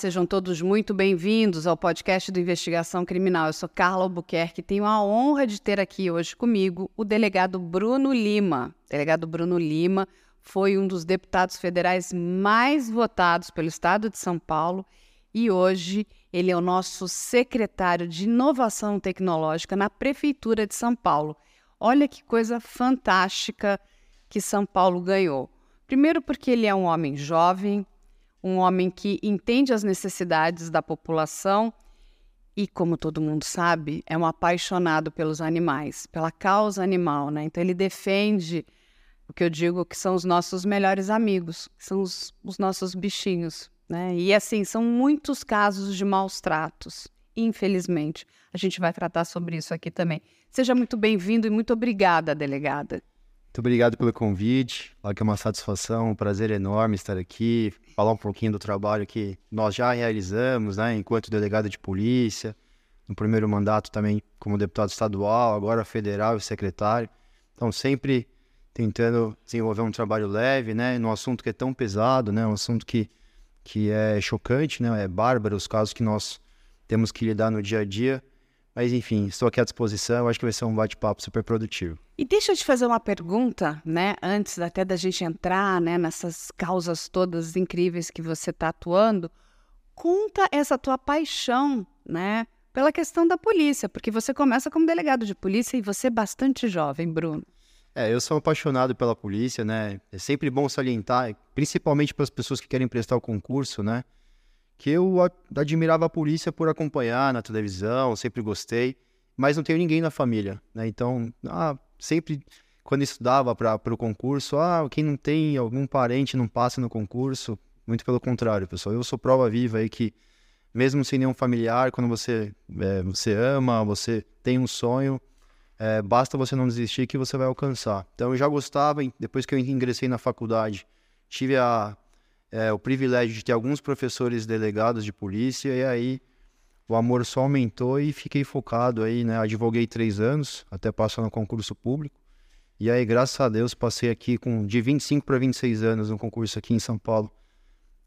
Sejam todos muito bem-vindos ao podcast do Investigação Criminal. Eu sou Carla Albuquerque e tenho a honra de ter aqui hoje comigo o delegado Bruno Lima. O delegado Bruno Lima foi um dos deputados federais mais votados pelo estado de São Paulo e hoje ele é o nosso secretário de Inovação Tecnológica na Prefeitura de São Paulo. Olha que coisa fantástica que São Paulo ganhou. Primeiro, porque ele é um homem jovem, um homem que entende as necessidades da população e, como todo mundo sabe, é um apaixonado pelos animais, pela causa animal, né? Então ele defende o que eu digo que são os nossos melhores amigos, são os, os nossos bichinhos, né? E assim, são muitos casos de maus tratos, infelizmente. A gente vai tratar sobre isso aqui também. Seja muito bem-vindo e muito obrigada, delegada. Muito obrigado pelo convite. Claro que é uma satisfação, um prazer enorme estar aqui, falar um pouquinho do trabalho que nós já realizamos, né, enquanto delegado de polícia, no primeiro mandato também como deputado estadual, agora federal e secretário. Então, sempre tentando desenvolver um trabalho leve, né, num assunto que é tão pesado, né, um assunto que, que é chocante, né, é bárbaro, os casos que nós temos que lidar no dia a dia. Mas enfim, estou aqui à disposição, acho que vai ser um bate-papo super produtivo. E deixa eu te fazer uma pergunta, né, antes até da gente entrar, né, nessas causas todas incríveis que você está atuando. Conta essa tua paixão, né, pela questão da polícia, porque você começa como delegado de polícia e você é bastante jovem, Bruno. É, eu sou apaixonado pela polícia, né? É sempre bom salientar, principalmente para as pessoas que querem prestar o concurso, né? Que eu admirava a polícia por acompanhar na televisão, sempre gostei, mas não tenho ninguém na família, né? Então, ah, sempre quando estudava para o concurso, ah, quem não tem algum parente não passa no concurso. Muito pelo contrário, pessoal. Eu sou prova viva aí que, mesmo sem nenhum familiar, quando você, é, você ama, você tem um sonho, é, basta você não desistir que você vai alcançar. Então, eu já gostava, depois que eu ingressei na faculdade, tive a é, o privilégio de ter alguns professores delegados de polícia, e aí o amor só aumentou e fiquei focado aí, né? Advoguei três anos, até passar no concurso público. E aí, graças a Deus, passei aqui com de 25 para 26 anos no concurso aqui em São Paulo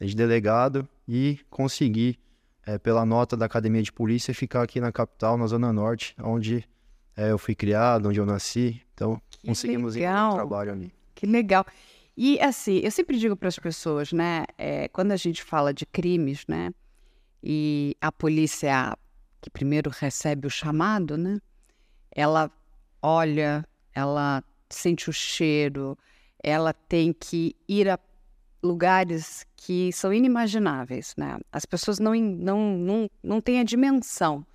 de delegado e consegui, é, pela nota da Academia de Polícia, ficar aqui na capital, na Zona Norte, onde é, eu fui criado, onde eu nasci. Então, que conseguimos legal. um trabalho ali. Que legal. E assim, eu sempre digo para as pessoas, né? É, quando a gente fala de crimes, né? E a polícia que primeiro recebe o chamado, né? Ela olha, ela sente o cheiro, ela tem que ir a lugares que são inimagináveis, né? As pessoas não, não, não, não têm a dimensão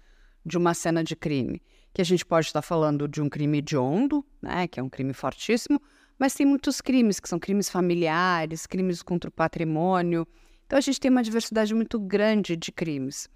de uma cena de crime. Que a gente pode estar falando de um crime hediondo, né? Que é um crime fortíssimo, mas tem muitos crimes, que são crimes familiares, crimes contra o patrimônio. Então a gente tem uma diversidade muito grande de crimes.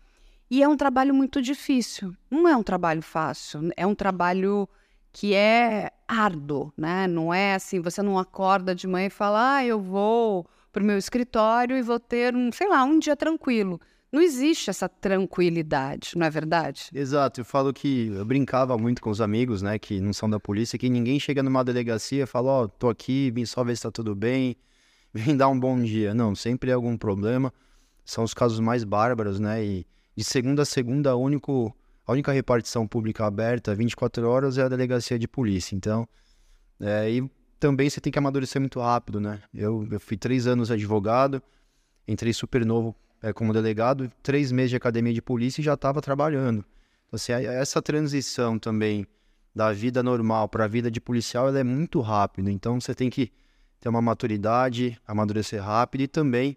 E é um trabalho muito difícil. Não é um trabalho fácil, é um trabalho que é árduo, né? Não é assim, você não acorda de manhã e fala: "Ah, eu vou para o meu escritório e vou ter um, sei lá, um dia tranquilo". Não existe essa tranquilidade, não é verdade? Exato, eu falo que eu brincava muito com os amigos, né, que não são da polícia, que ninguém chega numa delegacia e fala, ó, oh, tô aqui, vim só ver se tá tudo bem, vim dar um bom dia. Não, sempre é algum problema. São os casos mais bárbaros, né, e de segunda a segunda, único, a única repartição pública aberta, 24 horas, é a delegacia de polícia. Então, é, e também você tem que amadurecer muito rápido, né? Eu, eu fui três anos advogado, entrei super novo é, como delegado, três meses de academia de polícia e já estava trabalhando. Então, assim, essa transição também da vida normal para a vida de policial ela é muito rápida. Então você tem que ter uma maturidade, amadurecer rápido e também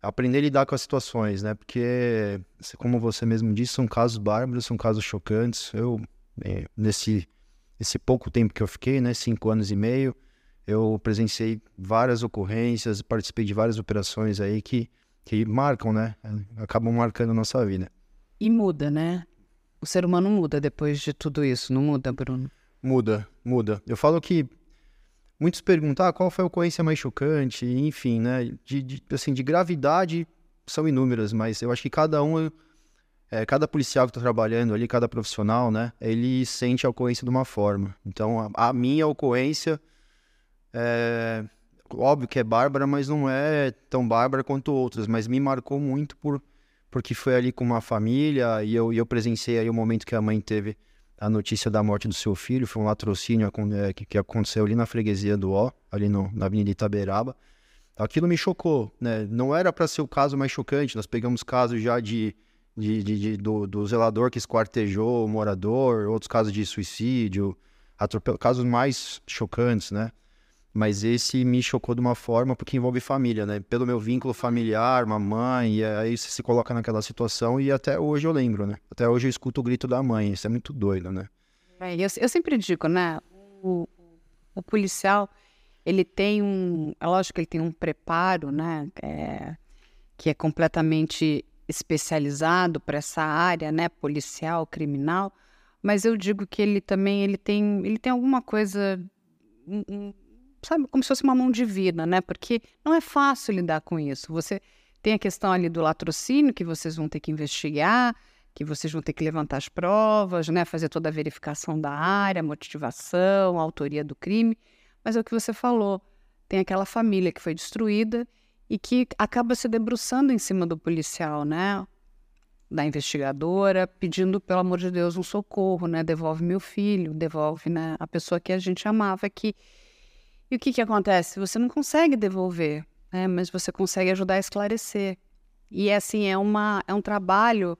aprender a lidar com as situações, né? Porque, como você mesmo disse, são casos bárbaros, são casos chocantes. Eu, é, nesse, nesse pouco tempo que eu fiquei, né, cinco anos e meio, eu presenciei várias ocorrências, participei de várias operações aí que que marcam, né? Acabam marcando a nossa vida. E muda, né? O ser humano muda depois de tudo isso, não muda, Bruno? Muda, muda. Eu falo que muitos perguntam ah, qual foi a ocorrência mais chocante, enfim, né? De, de, assim, de gravidade são inúmeras, mas eu acho que cada um, é, cada policial que está trabalhando ali, cada profissional, né? Ele sente a ocorrência de uma forma. Então, a, a minha ocorrência é, óbvio que é bárbara, mas não é tão bárbara quanto outras, mas me marcou muito por porque foi ali com uma família e eu, e eu presenciei aí o momento que a mãe teve a notícia da morte do seu filho, foi um latrocínio é, que, que aconteceu ali na freguesia do Ó, ali no, na Avenida Itaberaba. Aquilo me chocou, né? Não era para ser o caso mais chocante, nós pegamos casos já de, de, de, de do, do, zelador que esquartejou o morador, outros casos de suicídio, casos mais chocantes, né? Mas esse me chocou de uma forma porque envolve família, né? Pelo meu vínculo familiar, mamãe, e aí você se coloca naquela situação e até hoje eu lembro, né? Até hoje eu escuto o grito da mãe, isso é muito doido, né? É, eu, eu sempre digo, né? O, o policial, ele tem um... É lógico que ele tem um preparo, né? É, que é completamente especializado para essa área, né? Policial, criminal. Mas eu digo que ele também ele tem, ele tem alguma coisa... Um, sabe, como se fosse uma mão divina, né? Porque não é fácil lidar com isso. Você tem a questão ali do latrocínio, que vocês vão ter que investigar, que vocês vão ter que levantar as provas, né? Fazer toda a verificação da área, motivação, autoria do crime. Mas é o que você falou. Tem aquela família que foi destruída e que acaba se debruçando em cima do policial, né? Da investigadora, pedindo, pelo amor de Deus, um socorro, né? Devolve meu filho, devolve né, a pessoa que a gente amava aqui. E o que, que acontece? Você não consegue devolver, né? mas você consegue ajudar a esclarecer. E assim, é, uma, é um trabalho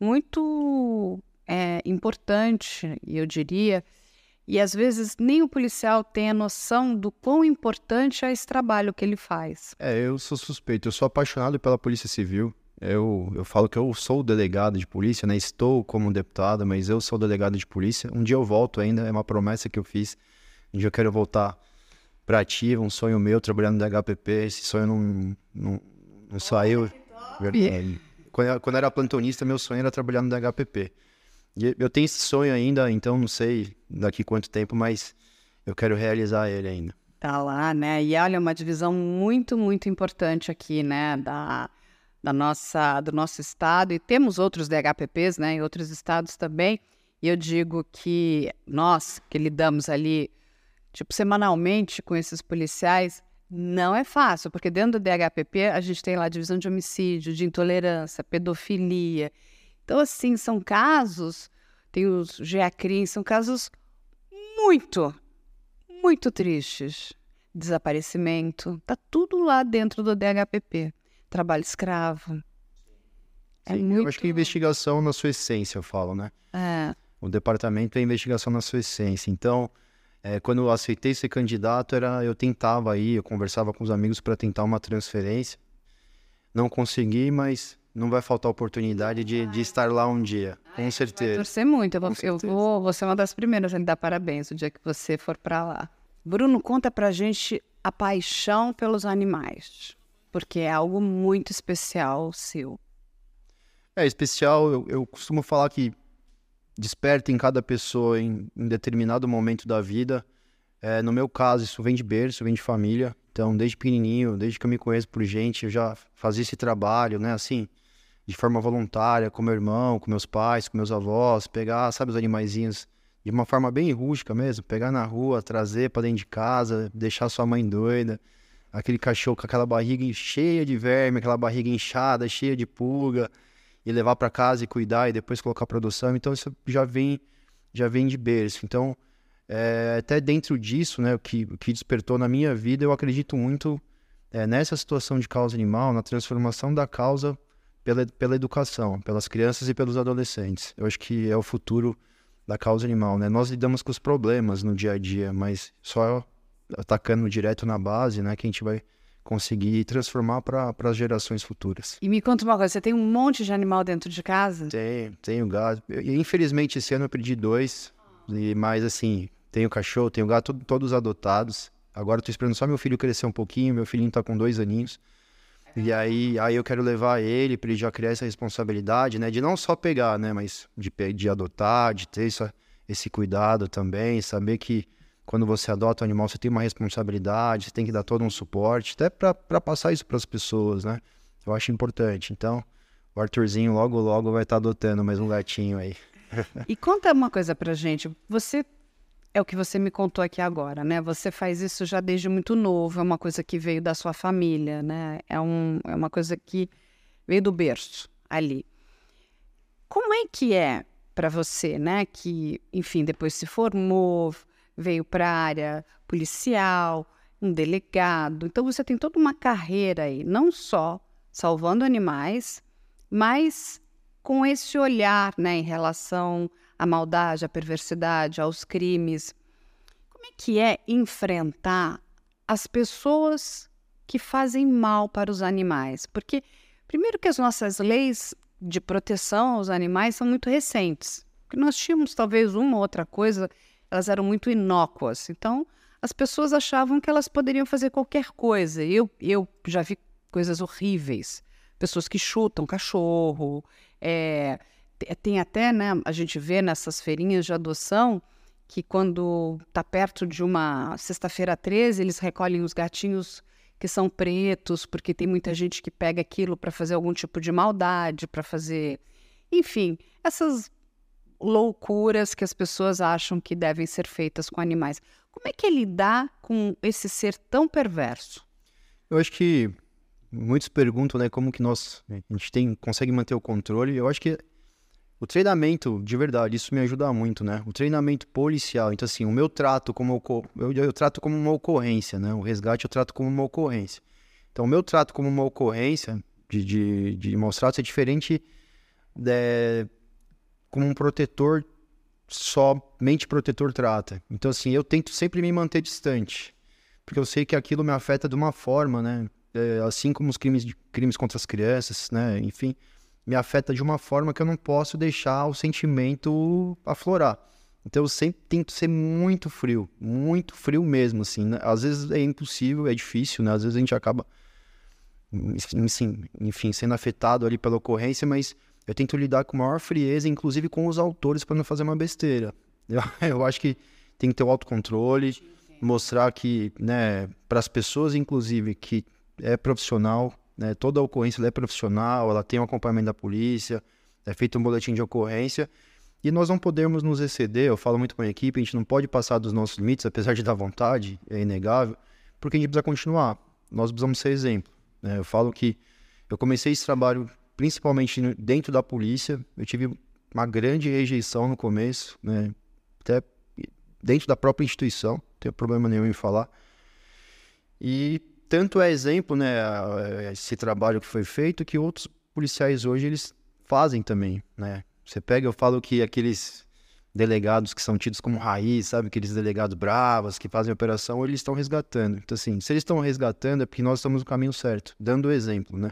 muito é, importante, eu diria, e às vezes nem o policial tem a noção do quão importante é esse trabalho que ele faz. É, eu sou suspeito, eu sou apaixonado pela Polícia Civil. Eu, eu falo que eu sou delegado de polícia, né? Estou como deputado, mas eu sou delegado de polícia. Um dia eu volto ainda, é uma promessa que eu fiz. Um dia eu quero voltar para ativa, um sonho meu trabalhando no HPP, esse sonho não, não, não saiu. Verdade. Quando, eu, quando eu era plantonista, meu sonho era trabalhar no HPP. E eu tenho esse sonho ainda, então não sei daqui quanto tempo, mas eu quero realizar ele ainda. Tá lá, né? E olha, uma divisão muito, muito importante aqui, né? Da, da nossa, do nosso estado. E temos outros DHPPs, né? Em outros estados também. E eu digo que nós, que lidamos ali tipo, semanalmente com esses policiais, não é fácil, porque dentro do DHPP a gente tem lá divisão de homicídio, de intolerância, pedofilia. Então, assim, são casos, tem os GEACRIM, são casos muito, muito tristes. Desaparecimento, tá tudo lá dentro do DHPP. Trabalho escravo. É Sim, muito... Eu acho que investigação na sua essência, eu falo, né? É. O departamento é investigação na sua essência. Então, é, quando eu aceitei ser candidato, era eu tentava aí, eu conversava com os amigos para tentar uma transferência. Não consegui, mas não vai faltar oportunidade de, de estar lá um dia, com certeza. Vai torcer muito. Eu vou, eu vou, vou ser uma das primeiras a lhe dar parabéns o dia que você for para lá. Bruno, conta pra gente a paixão pelos animais, porque é algo muito especial seu. É especial, eu, eu costumo falar que desperta em cada pessoa em, em determinado momento da vida. É, no meu caso, isso vem de berço, vem de família. Então, desde pequenininho, desde que eu me conheço por gente, eu já fazia esse trabalho, né? Assim, de forma voluntária, com meu irmão, com meus pais, com meus avós, pegar, sabe, os animaizinhos de uma forma bem rústica mesmo, pegar na rua, trazer para dentro de casa, deixar sua mãe doida, aquele cachorro com aquela barriga cheia de verme, aquela barriga inchada, cheia de pulga, e levar para casa e cuidar e depois colocar produção. Então isso já vem já vem de berço. Então é, até dentro disso, né, o que, o que despertou na minha vida, eu acredito muito é, nessa situação de causa animal, na transformação da causa pela, pela educação, pelas crianças e pelos adolescentes. Eu acho que é o futuro da causa animal, né? Nós lidamos com os problemas no dia a dia, mas só atacando direto na base, né, que a gente vai conseguir transformar para as gerações futuras. E me conta uma coisa, você tem um monte de animal dentro de casa? Tenho, tenho gato. Eu, infelizmente esse ano eu perdi dois, e, mas assim, tenho cachorro, tenho gato, todos adotados. Agora estou esperando só meu filho crescer um pouquinho, meu filhinho está com dois aninhos. E aí, aí eu quero levar ele para ele já criar essa responsabilidade, né? De não só pegar, né? Mas de, de adotar, de ter essa, esse cuidado também, saber que quando você adota o animal, você tem uma responsabilidade, você tem que dar todo um suporte, até para passar isso para as pessoas, né? Eu acho importante. Então, o Arthurzinho logo, logo vai estar tá adotando mais um gatinho aí. e conta uma coisa pra gente. Você é o que você me contou aqui agora, né? Você faz isso já desde muito novo, é uma coisa que veio da sua família, né? É, um, é uma coisa que veio do berço ali. Como é que é para você, né? Que, enfim, depois se formou, veio para a área policial, um delegado. Então você tem toda uma carreira aí, não só salvando animais, mas com esse olhar, né, em relação à maldade, à perversidade, aos crimes. Como é que é enfrentar as pessoas que fazem mal para os animais? Porque primeiro que as nossas leis de proteção aos animais são muito recentes. Porque nós tínhamos talvez uma ou outra coisa, elas eram muito inócuas. Então, as pessoas achavam que elas poderiam fazer qualquer coisa. Eu, eu já vi coisas horríveis. Pessoas que chutam cachorro. É, tem até, né, a gente vê nessas feirinhas de adoção que quando está perto de uma sexta-feira 13, eles recolhem os gatinhos que são pretos, porque tem muita gente que pega aquilo para fazer algum tipo de maldade, para fazer. Enfim, essas loucuras que as pessoas acham que devem ser feitas com animais. Como é que é lidar com esse ser tão perverso? Eu acho que muitos perguntam, né, como que nós a gente tem consegue manter o controle. Eu acho que o treinamento, de verdade, isso me ajuda muito, né? O treinamento policial. Então, assim, o meu trato como eu, eu trato como uma ocorrência, né? O resgate eu trato como uma ocorrência. Então, o meu trato como uma ocorrência de, de, de mostrar é diferente de, como um protetor somente protetor trata. Então, assim, eu tento sempre me manter distante, porque eu sei que aquilo me afeta de uma forma, né? É, assim como os crimes, de, crimes contra as crianças, né? Enfim, me afeta de uma forma que eu não posso deixar o sentimento aflorar. Então eu sempre tento ser muito frio, muito frio mesmo, assim. Né? Às vezes é impossível, é difícil, né? Às vezes a gente acaba, enfim, enfim sendo afetado ali pela ocorrência, mas eu tento lidar com maior frieza, inclusive com os autores, para não fazer uma besteira. Eu, eu acho que tem que ter o autocontrole, mostrar que, né, para as pessoas, inclusive, que é profissional, né, toda ocorrência é profissional, ela tem um acompanhamento da polícia, é feito um boletim de ocorrência, e nós não podemos nos exceder, eu falo muito com a equipe, a gente não pode passar dos nossos limites, apesar de dar vontade, é inegável, porque a gente precisa continuar, nós precisamos ser exemplo. Né? Eu falo que eu comecei esse trabalho principalmente dentro da polícia, eu tive uma grande rejeição no começo, né? Até dentro da própria instituição, não tenho problema nenhum em falar. E tanto é exemplo, né, esse trabalho que foi feito, que outros policiais hoje eles fazem também, né? Você pega, eu falo que aqueles delegados que são tidos como raiz, sabe, aqueles delegados bravos que fazem operação, eles estão resgatando. Então assim, se eles estão resgatando é porque nós estamos no caminho certo, dando exemplo, né?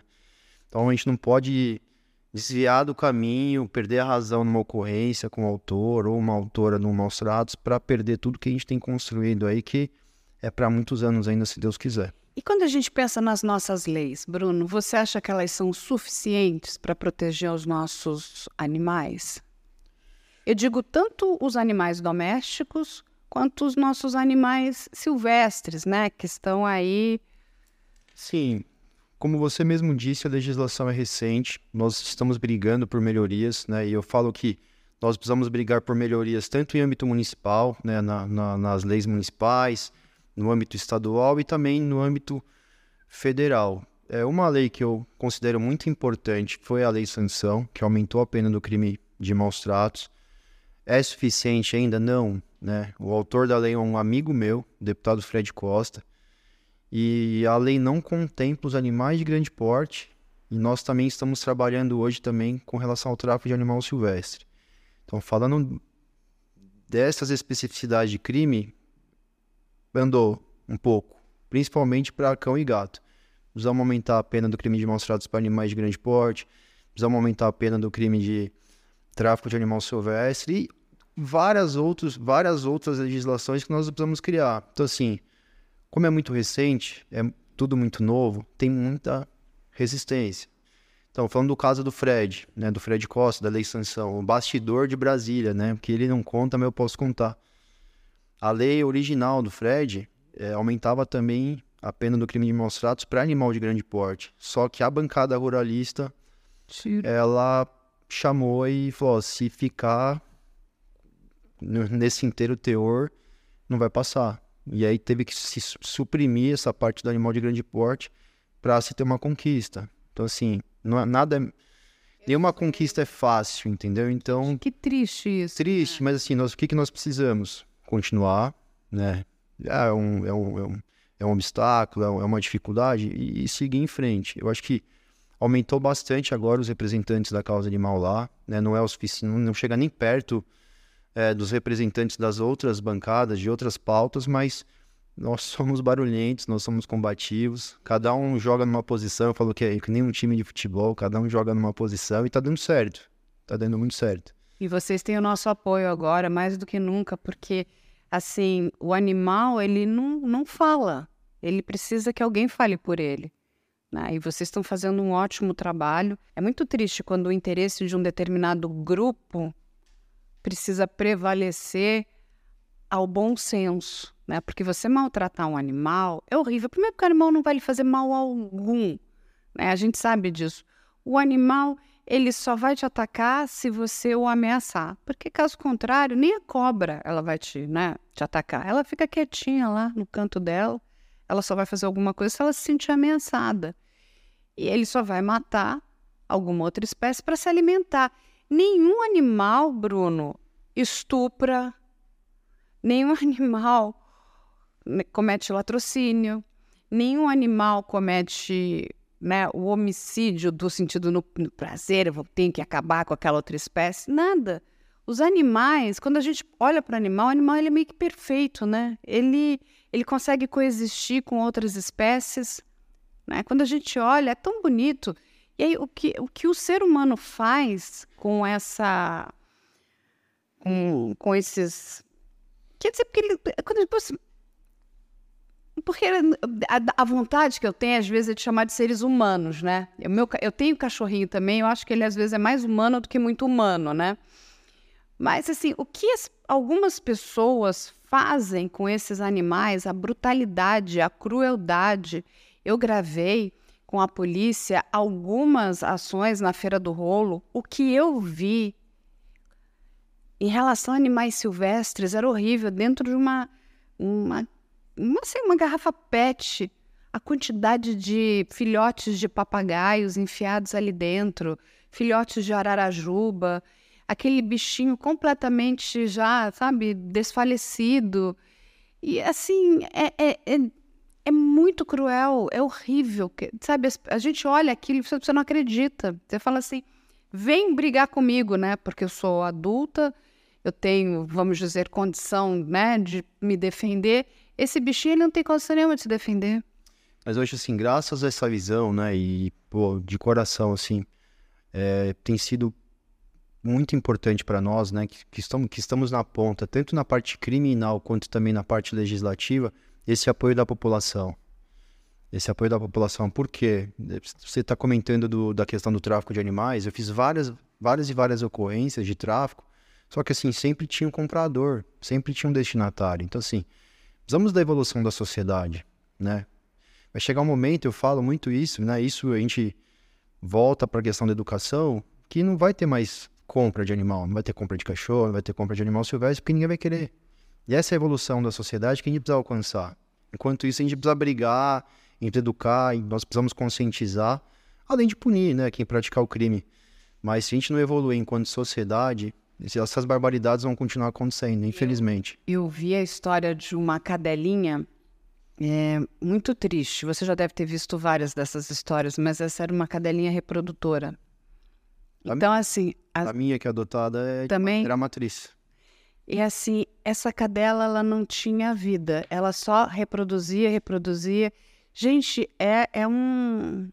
Então a gente não pode desviar do caminho, perder a razão numa ocorrência com o autor ou uma autora no Maus Tratos para perder tudo que a gente tem construído aí, que é para muitos anos ainda, se Deus quiser. E quando a gente pensa nas nossas leis, Bruno, você acha que elas são suficientes para proteger os nossos animais? Eu digo tanto os animais domésticos quanto os nossos animais silvestres, né, que estão aí. Sim, como você mesmo disse, a legislação é recente, nós estamos brigando por melhorias, né? E eu falo que nós precisamos brigar por melhorias tanto em âmbito municipal, né, na, na, nas leis municipais, no âmbito estadual e também no âmbito federal. É uma lei que eu considero muito importante foi a lei sanção, que aumentou a pena do crime de maus tratos. É suficiente ainda? Não. Né? O autor da lei é um amigo meu, o deputado Fred Costa. E a lei não contempla os animais de grande porte. E nós também estamos trabalhando hoje também com relação ao tráfico de animal silvestre. Então, falando dessas especificidades de crime, andou um pouco, principalmente para cão e gato. Precisamos aumentar a pena do crime de maus tratos para animais de grande porte, precisamos aumentar a pena do crime de tráfico de animal silvestre e várias, outros, várias outras legislações que nós precisamos criar. Então, assim, como é muito recente, é tudo muito novo, tem muita resistência. Então, falando do caso do Fred, né, do Fred Costa, da Lei Sanção, o bastidor de Brasília, né, porque ele não conta, mas eu posso contar. A lei original do Fred é, aumentava também a pena do crime de maus tratos para animal de grande porte. Só que a bancada ruralista, Sim. ela chamou e falou, se ficar nesse inteiro teor, não vai passar. E aí teve que se suprimir essa parte do animal de grande porte para se ter uma conquista. Então, assim, não é nada. É, nenhuma conquista é fácil, entendeu? Então. Que triste isso. Triste, né? mas assim, nós, o que, que nós precisamos? Continuar, né? É um, é um, é um, é um obstáculo, é, é uma dificuldade e, e seguir em frente. Eu acho que aumentou bastante agora os representantes da causa animal lá, né? Não é o suficiente, não chega nem perto é, dos representantes das outras bancadas, de outras pautas, mas nós somos barulhentos, nós somos combativos, cada um joga numa posição, eu falo que é que nem um time de futebol, cada um joga numa posição e tá dando certo, tá dando muito certo. E vocês têm o nosso apoio agora, mais do que nunca, porque, assim, o animal, ele não, não fala, ele precisa que alguém fale por ele. Né? E vocês estão fazendo um ótimo trabalho. É muito triste quando o interesse de um determinado grupo precisa prevalecer ao bom senso, né? Porque você maltratar um animal é horrível. Primeiro que o animal não vai lhe fazer mal algum, né? A gente sabe disso. O animal, ele só vai te atacar se você o ameaçar, porque caso contrário, nem a cobra ela vai te, né, te atacar. Ela fica quietinha lá no canto dela. Ela só vai fazer alguma coisa se ela se sentir ameaçada. E ele só vai matar alguma outra espécie para se alimentar. Nenhum animal, Bruno, estupra, nenhum animal comete latrocínio, nenhum animal comete né, o homicídio do sentido no, no prazer, tenho que acabar com aquela outra espécie, nada. Os animais, quando a gente olha para o animal, o animal ele é meio que perfeito, né? Ele, ele consegue coexistir com outras espécies. Né? Quando a gente olha, é tão bonito. E aí, o que, o que o ser humano faz com essa. com, com esses. Quer dizer, porque ele. Quando depois, porque a, a, vontade que eu tenho, às vezes, é de chamar de seres humanos, né? Eu, meu, eu tenho cachorrinho também, eu acho que ele, às vezes, é mais humano do que muito humano, né? Mas, assim, o que as, algumas pessoas fazem com esses animais, a brutalidade, a crueldade. Eu gravei com a polícia algumas ações na Feira do Rolo. O que eu vi em relação a animais silvestres era horrível. Dentro de uma, uma, uma, assim, uma garrafa PET, a quantidade de filhotes de papagaios enfiados ali dentro, filhotes de ararajuba, aquele bichinho completamente já, sabe, desfalecido. E assim, é, é, é é muito cruel, é horrível. Sabe, a gente olha aquilo e você não acredita. Você fala assim, vem brigar comigo, né? Porque eu sou adulta, eu tenho, vamos dizer, condição né, de me defender. Esse bichinho ele não tem condição nenhuma de se defender. Mas hoje, assim, graças a essa visão, né, e, pô, de coração, assim, é, tem sido muito importante para nós, né, que, que, estamos, que estamos na ponta, tanto na parte criminal quanto também na parte legislativa, esse apoio da população. Esse apoio da população. Por quê? Você está comentando do, da questão do tráfico de animais. Eu fiz várias, várias e várias ocorrências de tráfico, só que assim, sempre tinha um comprador, sempre tinha um destinatário. Então, assim, precisamos da evolução da sociedade, né? Vai chegar um momento, eu falo muito isso, né? Isso a gente volta para a questão da educação, que não vai ter mais compra de animal, não vai ter compra de cachorro, não vai ter compra de animal silvestre, porque ninguém vai querer. E essa é a evolução da sociedade que a gente precisa alcançar. Enquanto isso, a gente precisa brigar, a gente educar, nós precisamos conscientizar, além de punir né, quem praticar o crime. Mas se a gente não evoluir enquanto sociedade, essas barbaridades vão continuar acontecendo, infelizmente. Eu, eu vi a história de uma cadelinha é, muito triste. Você já deve ter visto várias dessas histórias, mas essa era uma cadelinha reprodutora. A então, assim. A, a minha que é adotada é também era matriz. E assim, essa cadela ela não tinha vida, ela só reproduzia, reproduzia. Gente, é, é um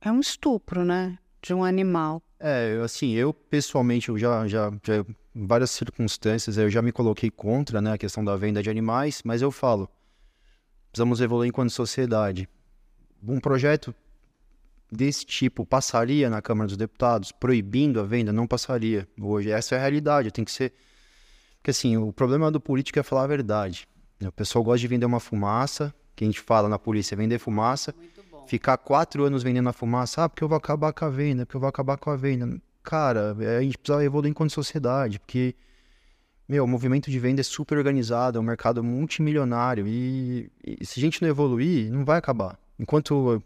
é um estupro, né, de um animal. É, assim, eu pessoalmente, eu já, já, já em várias circunstâncias, eu já me coloquei contra, né, a questão da venda de animais, mas eu falo, precisamos evoluir enquanto sociedade. Um projeto desse tipo passaria na Câmara dos Deputados, proibindo a venda? Não passaria. Hoje, essa é a realidade, tem que ser porque assim, o problema do político é falar a verdade. Né? O pessoal gosta de vender uma fumaça, que a gente fala na polícia, vender fumaça, ficar quatro anos vendendo a fumaça, ah, porque eu vou acabar com a venda, porque eu vou acabar com a venda. Cara, é, a gente precisa evoluir enquanto sociedade, porque meu, o movimento de venda é super organizado, é um mercado multimilionário e, e se a gente não evoluir, não vai acabar. Enquanto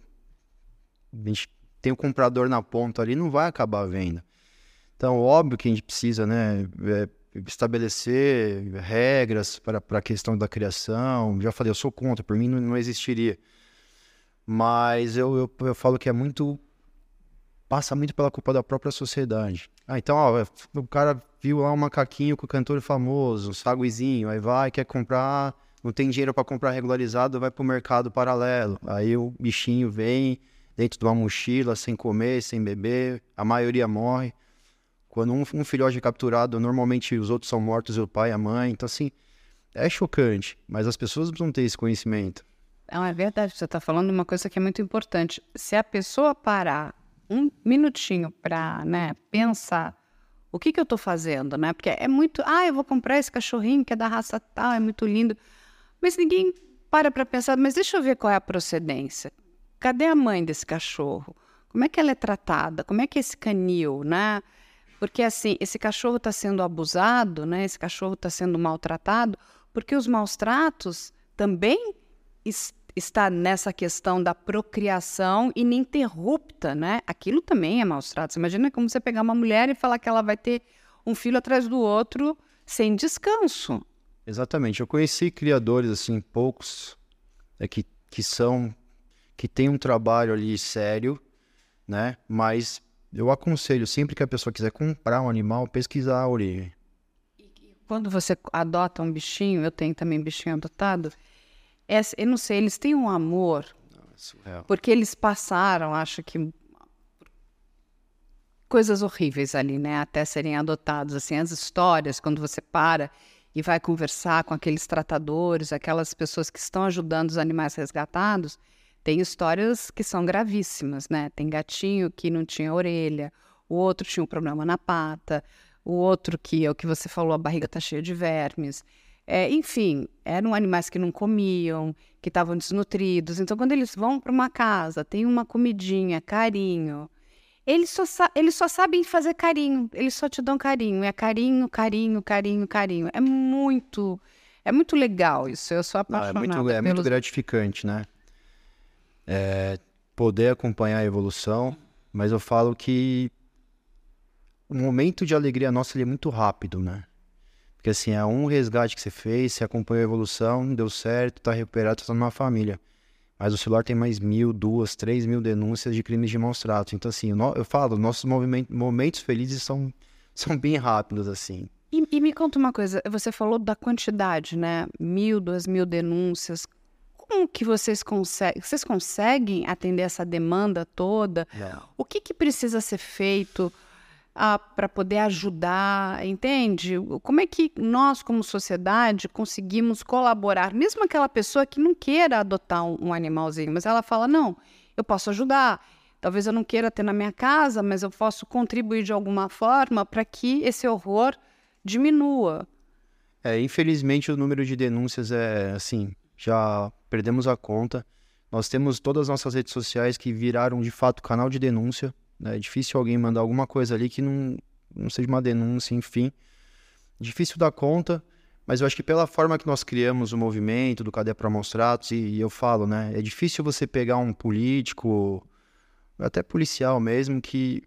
a gente tem o comprador na ponta ali, não vai acabar a venda. Então, óbvio que a gente precisa, né, é, estabelecer regras para, para a questão da criação. Já falei, eu sou contra, por mim não, não existiria. Mas eu, eu, eu falo que é muito passa muito pela culpa da própria sociedade. Ah, então, ó, o cara viu lá um macaquinho com o cantor famoso, um saguizinho, aí vai, quer comprar, não tem dinheiro para comprar regularizado, vai pro mercado paralelo. Aí o bichinho vem dentro de uma mochila, sem comer, sem beber, a maioria morre. Quando um, um filhote é capturado, normalmente os outros são mortos, o pai a mãe. Então, assim, é chocante, mas as pessoas precisam ter esse conhecimento. Não, é verdade, você está falando uma coisa que é muito importante. Se a pessoa parar um minutinho para né, pensar o que, que eu estou fazendo, né? Porque é muito, ah, eu vou comprar esse cachorrinho que é da raça tal, é muito lindo. Mas ninguém para para pensar, mas deixa eu ver qual é a procedência. Cadê a mãe desse cachorro? Como é que ela é tratada? Como é que é esse canil, né? Porque assim, esse cachorro está sendo abusado, né? Esse cachorro está sendo maltratado, porque os maus tratos também está nessa questão da procriação ininterrupta, né? Aquilo também é maus tratos. Imagina como você pegar uma mulher e falar que ela vai ter um filho atrás do outro sem descanso. Exatamente. Eu conheci criadores assim, poucos, é, que, que são que têm um trabalho ali sério, né? Mas eu aconselho sempre que a pessoa quiser comprar um animal, pesquisar a origem. Quando você adota um bichinho, eu tenho também bichinho adotado, é, eu não sei, eles têm um amor, não, é porque eles passaram, acho que coisas horríveis ali, né, até serem adotados, assim, as histórias, quando você para e vai conversar com aqueles tratadores, aquelas pessoas que estão ajudando os animais resgatados, tem histórias que são gravíssimas, né? Tem gatinho que não tinha orelha, o outro tinha um problema na pata, o outro que é o que você falou, a barriga tá cheia de vermes. É, enfim, eram animais que não comiam, que estavam desnutridos. Então, quando eles vão para uma casa, tem uma comidinha, carinho, eles só, eles só sabem fazer carinho, eles só te dão carinho. É carinho, carinho, carinho, carinho. É muito, é muito legal isso. Eu sou apaixonada. Ah, é muito, é pelos... muito gratificante, né? É, poder acompanhar a evolução, mas eu falo que o momento de alegria nossa é muito rápido, né? Porque assim, é um resgate que você fez, você acompanhou a evolução, deu certo, tá recuperado, tá numa família. Mas o celular tem mais mil, duas, três mil denúncias de crimes de maus tratos. Então, assim, eu falo, nossos momentos felizes são, são bem rápidos, assim. E, e, me conta uma coisa, você falou da quantidade, né? Mil, duas mil denúncias. Como que vocês conseguem? Vocês conseguem atender essa demanda toda? Não. O que, que precisa ser feito ah, para poder ajudar? Entende? Como é que nós, como sociedade, conseguimos colaborar? Mesmo aquela pessoa que não queira adotar um, um animalzinho, mas ela fala: não, eu posso ajudar. Talvez eu não queira ter na minha casa, mas eu posso contribuir de alguma forma para que esse horror diminua. É, infelizmente o número de denúncias é assim, já perdemos a conta. Nós temos todas as nossas redes sociais que viraram de fato canal de denúncia. Né? É difícil alguém mandar alguma coisa ali que não, não seja uma denúncia, enfim. Difícil dar conta, mas eu acho que pela forma que nós criamos o movimento do Cadê para Monstratos, e, e eu falo, né? É difícil você pegar um político, até policial mesmo, que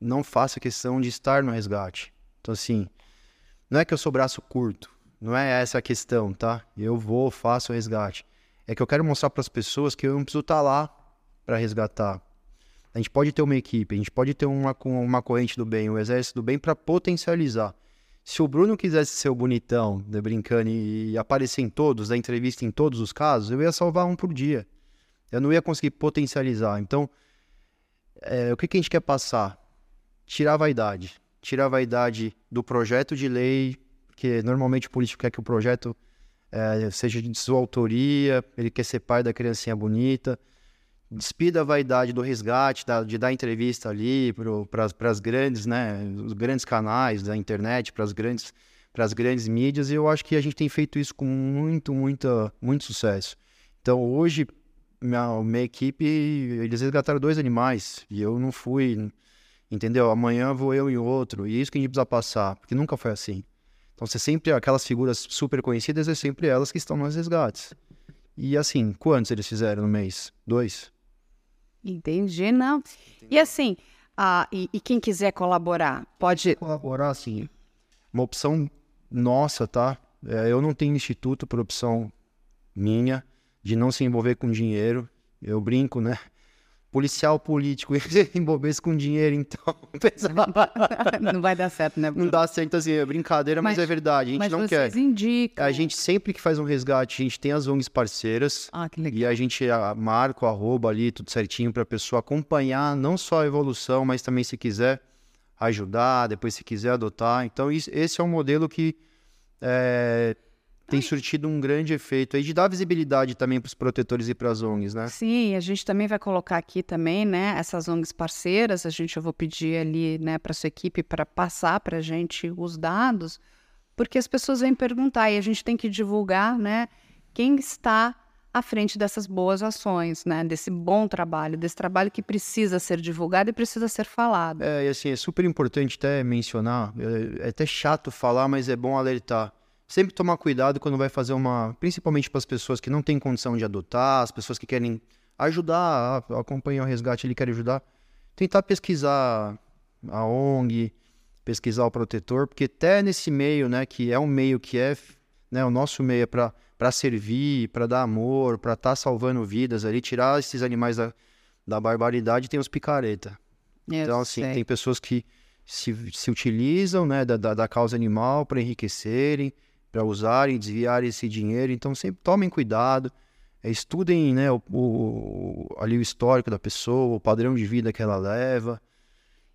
não faça questão de estar no resgate. Então, assim, não é que eu sou braço curto, não é essa a questão, tá? Eu vou, faço o resgate. É que eu quero mostrar para as pessoas que eu não preciso estar tá lá para resgatar. A gente pode ter uma equipe, a gente pode ter uma, uma corrente do bem, um exército do bem para potencializar. Se o Bruno quisesse ser o bonitão, né, brincando, e aparecer em todos, dar entrevista em todos os casos, eu ia salvar um por dia. Eu não ia conseguir potencializar. Então, é, o que, que a gente quer passar? Tirar a vaidade. Tirar a vaidade do projeto de lei, porque normalmente o político quer que o projeto é, seja de sua autoria, ele quer ser pai da criancinha bonita. Despida a vaidade do resgate, da, de dar entrevista ali para as grandes, né, os grandes canais da internet, para as grandes, as grandes mídias, e eu acho que a gente tem feito isso com muito, muita, muito sucesso. Então hoje, minha, minha equipe, eles resgataram dois animais, e eu não fui, entendeu? Amanhã vou eu e outro, e isso que a gente precisa passar, porque nunca foi assim. Então, você sempre, aquelas figuras super conhecidas, é sempre elas que estão nos resgates. E assim, quantos eles fizeram no mês? Dois? Entendi, não. E assim, ah, e, e quem quiser colaborar, pode. Colaborar, assim, uma opção nossa, tá? É, eu não tenho instituto por opção minha de não se envolver com dinheiro. Eu brinco, né? Policial político se envolvesse com dinheiro, então. não vai dar certo, né? Não dá certo, assim, é brincadeira, mas, mas é verdade. A gente mas não vocês quer. Indicam. A gente sempre que faz um resgate, a gente tem as ONGs parceiras. Ah, que legal. E a gente marca o arroba ali, tudo certinho, para a pessoa acompanhar não só a evolução, mas também se quiser ajudar, depois se quiser adotar. Então, isso, esse é um modelo que. É, tem surtido um grande efeito aí de dar visibilidade também para os protetores e para as ONGs, né? Sim, a gente também vai colocar aqui também, né, essas ONGs parceiras, a gente eu vou pedir ali, né, para sua equipe para passar para a gente os dados, porque as pessoas vêm perguntar e a gente tem que divulgar, né, quem está à frente dessas boas ações, né, desse bom trabalho, desse trabalho que precisa ser divulgado e precisa ser falado. É, e assim, é super importante até mencionar, é, é até chato falar, mas é bom alertar sempre tomar cuidado quando vai fazer uma. Principalmente para as pessoas que não têm condição de adotar, as pessoas que querem ajudar, acompanhar o resgate, ele quer ajudar. Tentar pesquisar a ONG, pesquisar o protetor, porque até nesse meio, né, que é um meio que é. Né, o nosso meio é para servir, para dar amor, para estar tá salvando vidas ali, tirar esses animais da, da barbaridade, tem os picareta. Eu então, assim, sei. tem pessoas que se, se utilizam né, da, da, da causa animal para enriquecerem, para usarem, desviarem esse dinheiro. Então, sempre tomem cuidado, é, estudem né, o, o, ali o histórico da pessoa, o padrão de vida que ela leva.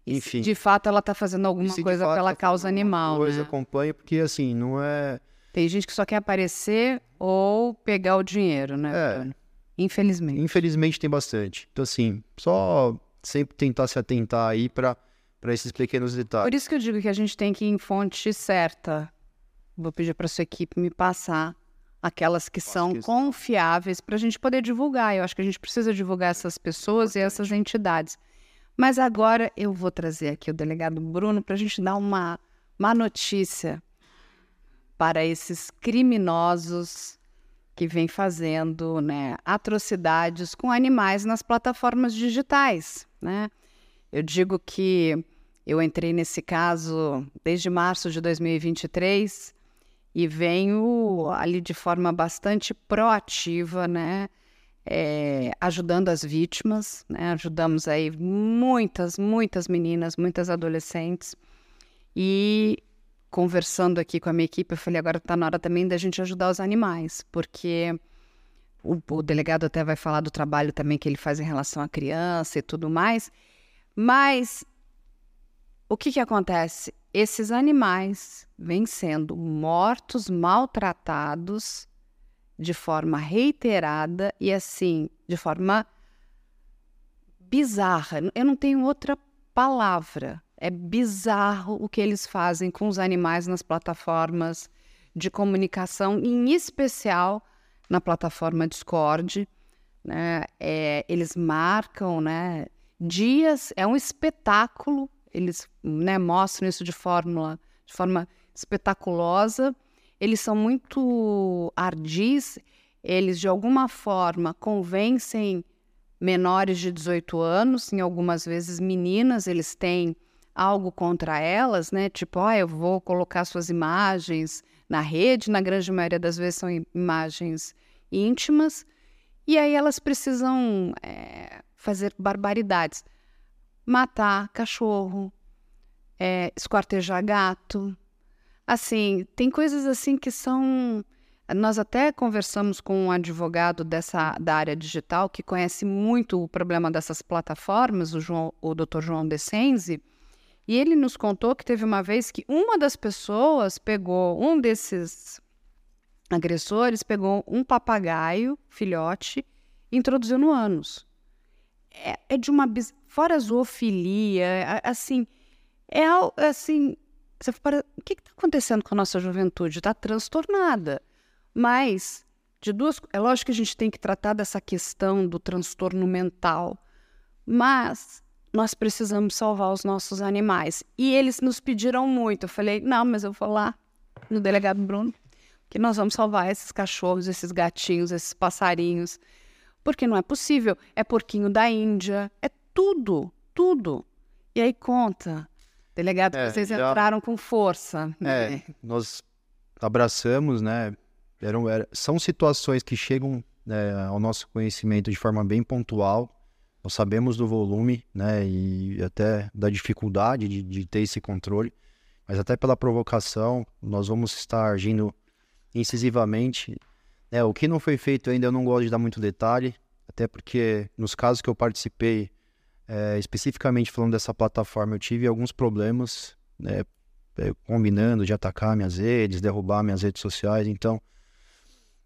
Enfim. de fato ela está fazendo alguma coisa pela tá causa animal. Coisa, né? acompanha, porque assim, não é. Tem gente que só quer aparecer ou pegar o dinheiro, né? É. Infelizmente. Infelizmente tem bastante. Então, assim, só sempre tentar se atentar aí para esses pequenos detalhes. Por isso que eu digo que a gente tem que ir em fonte certa. Vou pedir para sua equipe me passar aquelas que são que confiáveis para a gente poder divulgar. Eu acho que a gente precisa divulgar essas pessoas e essas entidades. Mas agora eu vou trazer aqui o delegado Bruno para a gente dar uma má notícia para esses criminosos que vêm fazendo né, atrocidades com animais nas plataformas digitais. Né? Eu digo que eu entrei nesse caso desde março de 2023 e venho ali de forma bastante proativa, né? É, ajudando as vítimas, né? Ajudamos aí muitas, muitas meninas, muitas adolescentes e conversando aqui com a minha equipe, eu falei agora está na hora também da gente ajudar os animais, porque o, o delegado até vai falar do trabalho também que ele faz em relação à criança e tudo mais, mas o que que acontece? esses animais vêm sendo mortos, maltratados de forma reiterada e assim, de forma bizarra. Eu não tenho outra palavra. É bizarro o que eles fazem com os animais nas plataformas de comunicação, em especial na plataforma Discord. Né? É, eles marcam né, dias, é um espetáculo eles né, mostram isso de, fórmula, de forma espetaculosa. Eles são muito ardis, eles de alguma forma convencem menores de 18 anos, em algumas vezes meninas, eles têm algo contra elas, né? Tipo, ah, eu vou colocar suas imagens na rede, na grande maioria das vezes são imagens íntimas, e aí elas precisam é, fazer barbaridades matar cachorro, é, esquartejar gato. Assim, tem coisas assim que são. Nós até conversamos com um advogado dessa, da área digital que conhece muito o problema dessas plataformas, o, João, o Dr. João Descenzi, e ele nos contou que teve uma vez que uma das pessoas pegou, um desses agressores pegou um papagaio, filhote, e introduziu no ânus. É, é de uma fora a zoofilia, assim, é assim, você fala, o que está acontecendo com a nossa juventude? Está transtornada. Mas, de duas, é lógico que a gente tem que tratar dessa questão do transtorno mental, mas nós precisamos salvar os nossos animais. E eles nos pediram muito. Eu falei, não, mas eu vou lá no delegado Bruno, que nós vamos salvar esses cachorros, esses gatinhos, esses passarinhos. Porque não é possível. É porquinho da Índia, é tudo, tudo. E aí conta. Delegado, É, vocês já- entraram com força. É, né? nós abraçamos, né? Eram, era- são situações que chegam né, ao nosso conhecimento de forma bem pontual. Nós sabemos do volume, né? E até da dificuldade de, de ter esse controle. Mas até pela provocação, nós vamos estar agindo incisivamente. Né, o que não foi feito ainda, eu não gosto de dar muito detalhe. Até porque nos casos que eu participei, é, especificamente falando dessa plataforma, eu tive alguns problemas, né, é, combinando de atacar minhas redes, derrubar minhas redes sociais, então.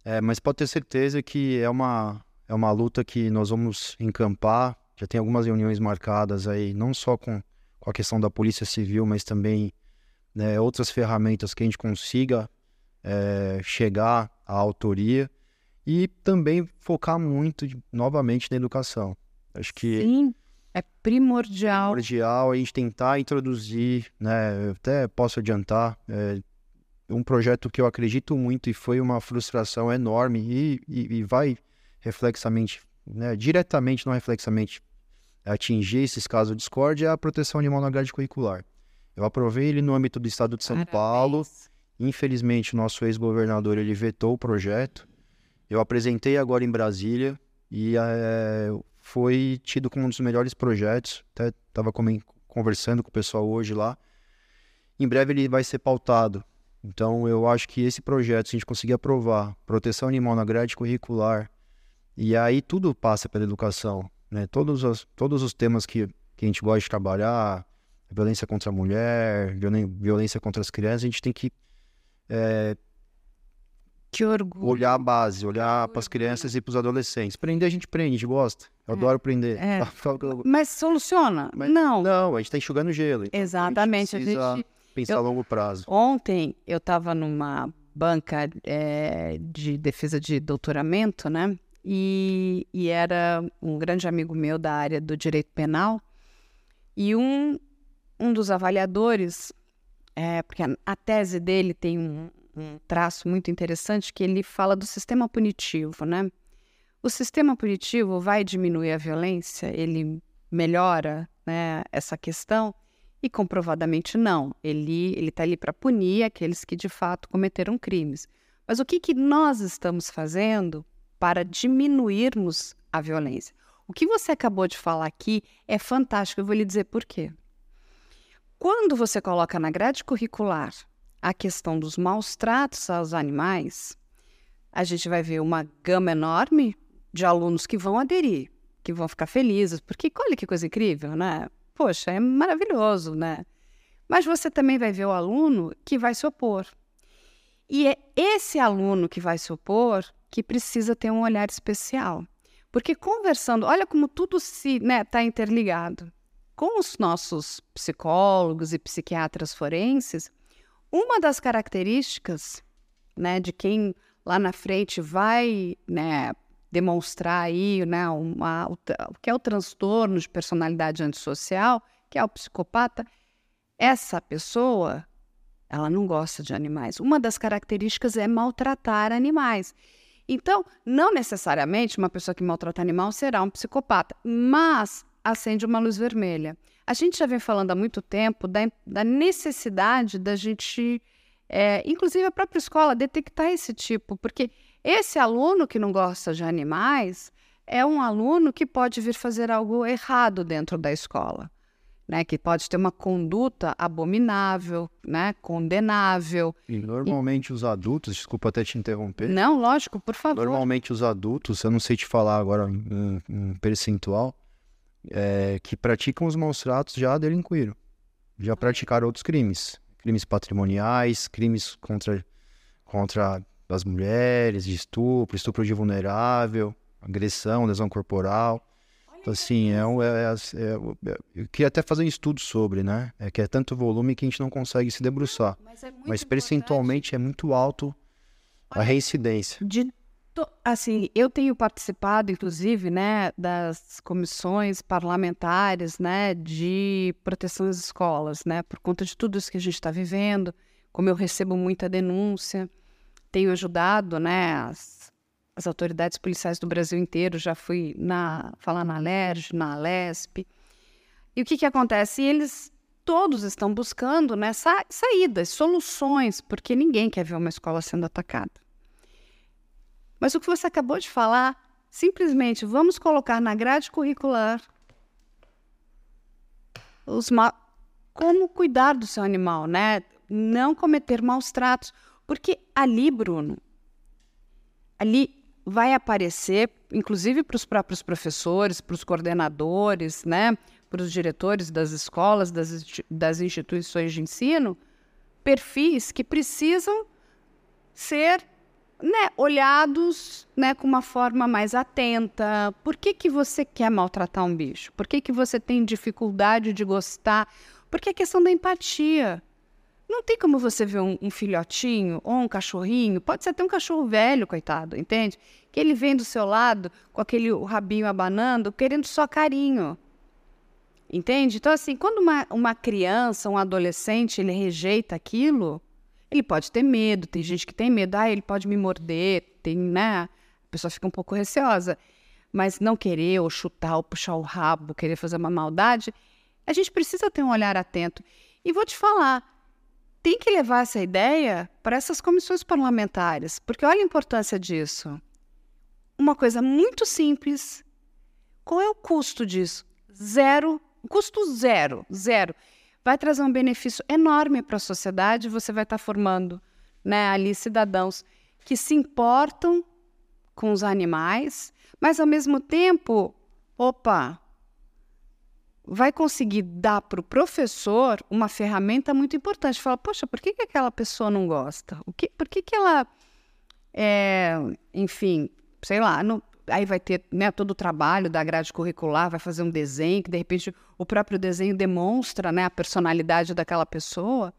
é, mas pode ter certeza que é uma, é uma luta que nós vamos encampar. Já tem algumas reuniões marcadas aí, não só com, com a questão da Polícia Civil, mas também né, outras ferramentas que a gente consiga é, chegar à autoria e também focar muito novamente na educação. Acho que Sim, é primordial. primordial a gente tentar introduzir, né? Eu até posso adiantar, é, um projeto que eu acredito muito e foi uma frustração enorme e, e, e vai reflexamente, né, diretamente, não reflexamente, atingir esses casos de discórdia é a proteção animal na grade curricular. Eu aprovei ele no âmbito do estado de São Paulo, Parabéns. Infelizmente, o nosso ex-governador ele vetou o projeto. Eu apresentei agora em Brasília e eh, foi tido como um dos melhores projetos. Até estava conversando com o pessoal hoje lá. Em breve ele vai ser pautado. Então, eu acho que esse projeto, se a gente conseguir aprovar, proteção animal na grade curricular, e aí tudo passa pela educação, né? Todos os, todos os temas que, que a gente gosta de trabalhar, violência contra a mulher, violência contra as crianças, a gente tem que Que orgulho. olhar a base, olhar para as crianças e para os adolescentes. Prender a gente prende, a gente gosta. Eu adoro prender. é. Mas soluciona? Mas- Não. Não, a gente está enxugando gelo. então Exatamente. A A gente precisa gente, pensar eu- a longo prazo. Ontem eu estava numa banca eh, de defesa de doutoramento, né? E, e era um grande amigo meu da área do direito penal. E um, um dos avaliadores, eh, porque a, a tese dele tem um, um traço muito interessante, que ele fala do sistema punitivo, né? O sistema punitivo vai diminuir a violência? Ele melhora né, essa questão? E comprovadamente não. Ele ele está ali para punir aqueles que de fato cometeram crimes. Mas o que, que nós estamos fazendo para diminuirmos a violência? O que você acabou de falar aqui é fantástico. Eu vou lhe dizer por quê. Quando você coloca na grade curricular a questão dos maus tratos aos animais, a gente vai ver uma gama enorme de alunos que vão aderir, que vão ficar felizes, porque olha que coisa incrível, né? Poxa, é maravilhoso, né? Mas você também vai ver o aluno que vai se opor. E é esse aluno que vai se opor que precisa ter um olhar especial. Porque conversando, olha como tudo se está interligado. Com os nossos psicólogos e psiquiatras forenses, uma das características né, de quem lá na frente vai né, demonstrar aí né, uma, o, o que é o transtorno de personalidade antissocial, que é o psicopata, essa pessoa ela não gosta de animais. Uma das características é maltratar animais. Então, não necessariamente uma pessoa que maltrata animal será um psicopata, mas acende uma luz vermelha. A gente já vem falando há muito tempo da, da necessidade da gente, é, inclusive a própria escola, detectar esse tipo, porque esse aluno que não gosta de animais é um aluno que pode vir fazer algo errado dentro da escola. Né, que pode ter uma conduta abominável, né, condenável. E normalmente os adultos, desculpa até te interromper, Não, lógico, por favor. normalmente os adultos, eu não sei te falar agora um, um percentual, é, que praticam os maus tratos já delinquiram. Já praticaram outros crimes. Crimes patrimoniais, crimes contra, contra as mulheres, de estupro, estupro de vulnerável, agressão, lesão corporal. Então, assim, é, um- é, é- é- eu queria até fazer um estudo sobre, né? É que é tanto volume que a gente não consegue se debruçar. Mas, é Mas importante percentualmente é muito alto a reincidência. de assim, eu tenho participado, inclusive, né, das comissões parlamentares, né, de proteção às escolas, né, por conta de tudo isso que a gente está vivendo, como eu recebo muita denúncia, tenho ajudado, né, as, as autoridades policiais do Brasil inteiro, já fui na, falar na LERJ, na Alesp. E o que, que acontece? Eles todos estão buscando né, sa saídas, soluções, porque ninguém quer ver uma escola sendo atacada. Mas o que você acabou de falar, simplesmente vamos colocar na grade curricular os como cuidar do seu animal, né? Não cometer maus tratos, porque ali, Bruno, ali vai aparecer, inclusive para os próprios professores, para os coordenadores, né? para os diretores das escolas, das, das instituições de ensino, perfis que precisam ser né, olhados né, com uma forma mais atenta. Por que, que você quer maltratar um bicho? Por que, que você tem dificuldade de gostar? Porque é questão da empatia. Não tem como você ver um, um, filhotinho ou um cachorrinho, pode ser até um cachorro velho, coitado, entende? Que ele vem do seu lado com aquele rabinho abanando, querendo só carinho. Entende? Então, assim, quando uma, uma criança, um adolescente, ele rejeita aquilo, ele pode ter medo. Tem gente que tem medo, ah, ele pode me morder, tem, né? A pessoa fica um pouco receosa. Mas não querer, ou chutar, ou puxar o rabo, querer fazer uma maldade, a gente precisa ter um olhar atento. E vou te falar, tem que levar essa ideia para essas comissões parlamentares, porque olha a importância disso. Uma coisa muito simples. Qual é o custo disso? Zero custo zero, zero. Vai trazer um benefício enorme para a sociedade, você vai estar tá formando né, ali cidadãos que se importam com os animais, mas ao mesmo tempo, opa, vai conseguir dar para o professor uma ferramenta muito importante. Fala, poxa, por que, que aquela pessoa não gosta? O que, por que, que ela, é, enfim, sei lá, não, aí vai ter né, todo o trabalho da grade curricular, vai fazer um desenho, que de repente o próprio desenho demonstra né, a personalidade daquela pessoa.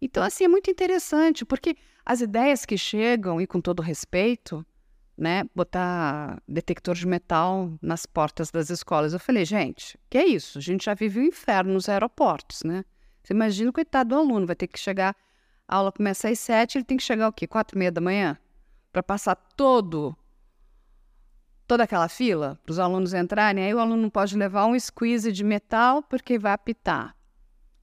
Então, assim, é muito interessante, porque as ideias que chegam, e com todo respeito, né, botar detector de metal nas portas das escolas. Eu falei, gente, que é isso? A gente já vive o um inferno nos aeroportos, né? Você imagina o coitado do aluno, vai ter que chegar, a aula começa às sete, ele tem que chegar o quê? Quatro e meia da manhã? Para passar todo toda aquela fila para os alunos entrarem, aí o aluno não pode levar um squeeze de metal porque vai apitar.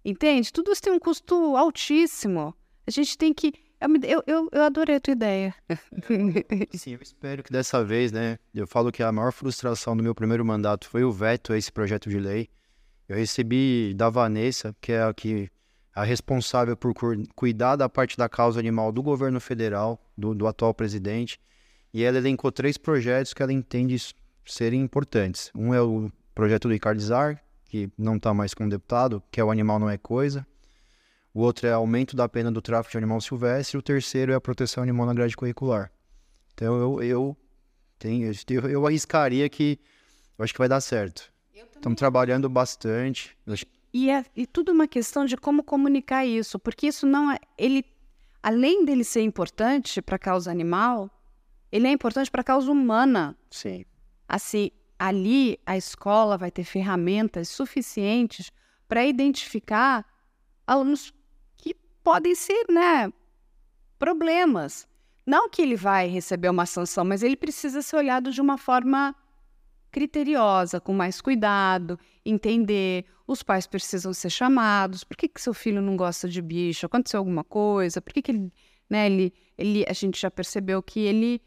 Entende? Tudo isso tem um custo altíssimo. A gente tem que. Eu, eu, eu adorei a tua ideia. Sim, eu espero que dessa vez, né? Eu falo que a maior frustração do meu primeiro mandato foi o veto a esse projeto de lei. Eu recebi da Vanessa, que é a que a responsável por cuidar da parte da causa animal do governo federal, do, do atual presidente. E ela elencou três projetos que ela entende serem importantes. Um é o projeto do Ricardo Zar, que não está mais como deputado, que é o Animal Não É Coisa. O outro é aumento da pena do tráfico de animal silvestre. E o terceiro é a proteção animal na grade curricular. Então eu, eu, tenho, eu, eu arriscaria que eu acho que vai dar certo. Estamos trabalhando bastante. E é e tudo uma questão de como comunicar isso, porque isso não é. Ele, além dele ser importante para a causa animal, ele é importante para a causa humana. Sim. Assim, ali a escola vai ter ferramentas suficientes para identificar alunos que podem ser, né, problemas. Não que ele vai receber uma sanção, mas ele precisa ser olhado de uma forma criteriosa, com mais cuidado, entender. Os pais precisam ser chamados. Por que, que seu filho não gosta de bicho? Aconteceu alguma coisa? Por que, que ele, né, ele, ele, a gente já percebeu que ele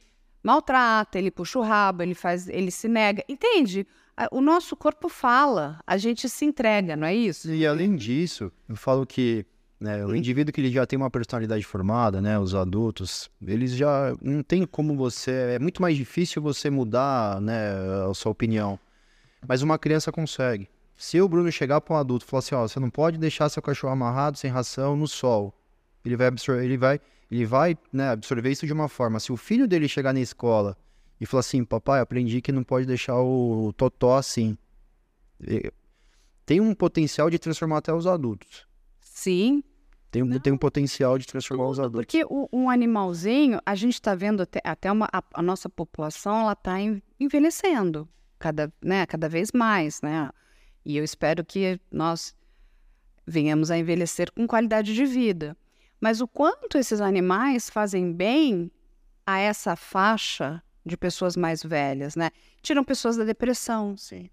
maltrata, ele puxa o rabo, ele faz, ele se nega. Entende? O nosso corpo fala, a gente se entrega, não é isso? E além disso, eu falo que né, o indivíduo que ele já tem uma personalidade formada, né, os adultos, eles já não tem como você, é muito mais difícil você mudar, né, a sua opinião. Mas uma criança consegue. Se o Bruno chegar para um adulto e falar assim, ó, você não pode deixar seu cachorro amarrado sem ração no sol, ele vai absorver, ele vai ele vai né, absorver isso de uma forma. Se o filho dele chegar na escola e falar assim, papai, aprendi que não pode deixar o, totó assim, tem um potencial de transformar até os adultos. Sim. Tem, um, tem um potencial de transformar Tudo, os adultos. Porque o, um animalzinho, a gente está vendo até, até uma, a, a, nossa população, ela está envelhecendo cada, né, cada vez mais, né? E eu espero que nós venhamos a envelhecer com qualidade de vida. Mas o quanto esses animais fazem bem a essa faixa de pessoas mais velhas, né? Tiram pessoas da depressão. Sim.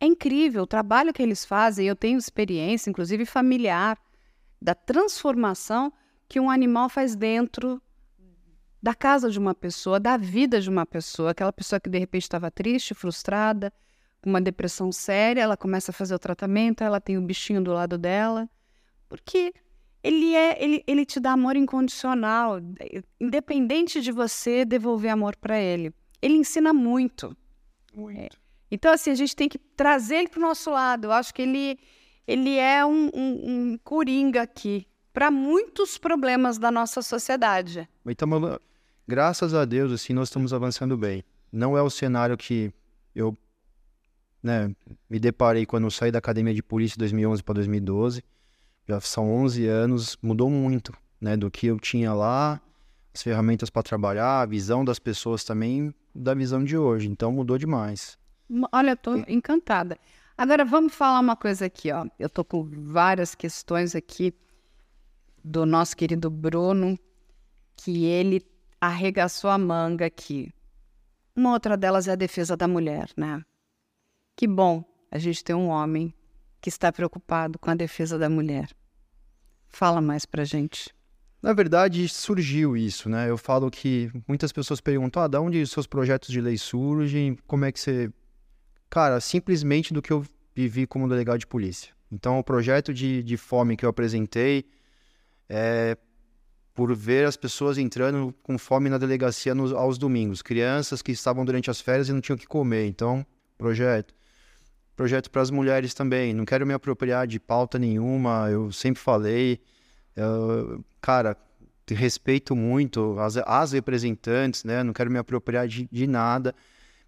É incrível o trabalho que eles fazem. Eu tenho experiência, inclusive familiar, da transformação que um animal faz dentro da casa de uma pessoa, da vida de uma pessoa. Aquela pessoa que de repente estava triste, frustrada, com uma depressão séria, ela começa a fazer o tratamento, ela tem o bichinho do lado dela, porque ele é, ele, ele te dá amor incondicional, independente de você devolver amor para ele. Ele ensina muito. Muito. É. Então, assim, a gente tem que trazer ele para o nosso lado. Eu acho que ele, ele é um, um, um coringa aqui para muitos problemas da nossa sociedade. Então, graças a Deus, assim, nós estamos avançando bem. Não é o cenário que eu né, me deparei quando eu saí da academia de polícia de 2011 para 2012. Já são 11 anos, mudou muito, né, do que eu tinha lá, as ferramentas para trabalhar, a visão das pessoas também, da visão de hoje. Então mudou demais. Olha, eu tô encantada. Agora vamos falar uma coisa aqui, ó. Eu tô com várias questões aqui do nosso querido Bruno, que ele arregaçou a manga aqui. Uma outra delas é a defesa da mulher, né? Que bom a gente ter um homem que está preocupado com a defesa da mulher. Fala mais pra gente. Na verdade, surgiu isso, né? Eu falo que muitas pessoas perguntam: ah, de onde seus projetos de lei surgem? Como é que você. Cara, simplesmente do que eu vivi como delegado de polícia. Então, o projeto de, de fome que eu apresentei é por ver as pessoas entrando com fome na delegacia nos, aos domingos. Crianças que estavam durante as férias e não tinham o que comer. Então, projeto projeto para as mulheres também. Não quero me apropriar de pauta nenhuma, eu sempre falei. Eu, cara, respeito muito as, as, representantes, né? Não quero me apropriar de, de, nada.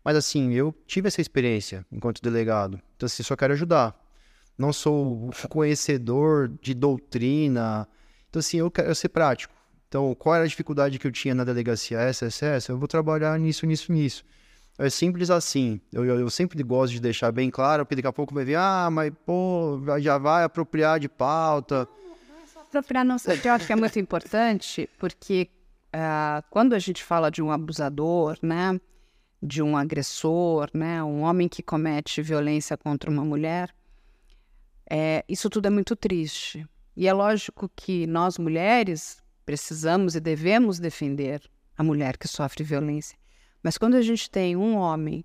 Mas, assim, eu tive essa experiência enquanto delegado. Então, assim, só quero ajudar. Não sou conhecedor de doutrina. Então, assim, eu quero ser prático. Então, qual era a dificuldade que eu tinha na delegacia? Essa, essa, essa. Eu vou trabalhar nisso, nisso, nisso. É simples assim. Eu, eu, eu, sempre gosto de deixar bem claro, porque daqui a pouco vai vir, ah, mas pô, já vai apropriar de pauta. Não, é só apropriar, não. Eu acho que é muito importante, porque uh, quando a gente fala de um abusador, né, de um agressor, né, um homem que comete violência contra uma mulher, é, isso tudo é muito triste. E é lógico que nós mulheres precisamos e devemos defender a mulher que sofre violência. Mas quando a gente tem um homem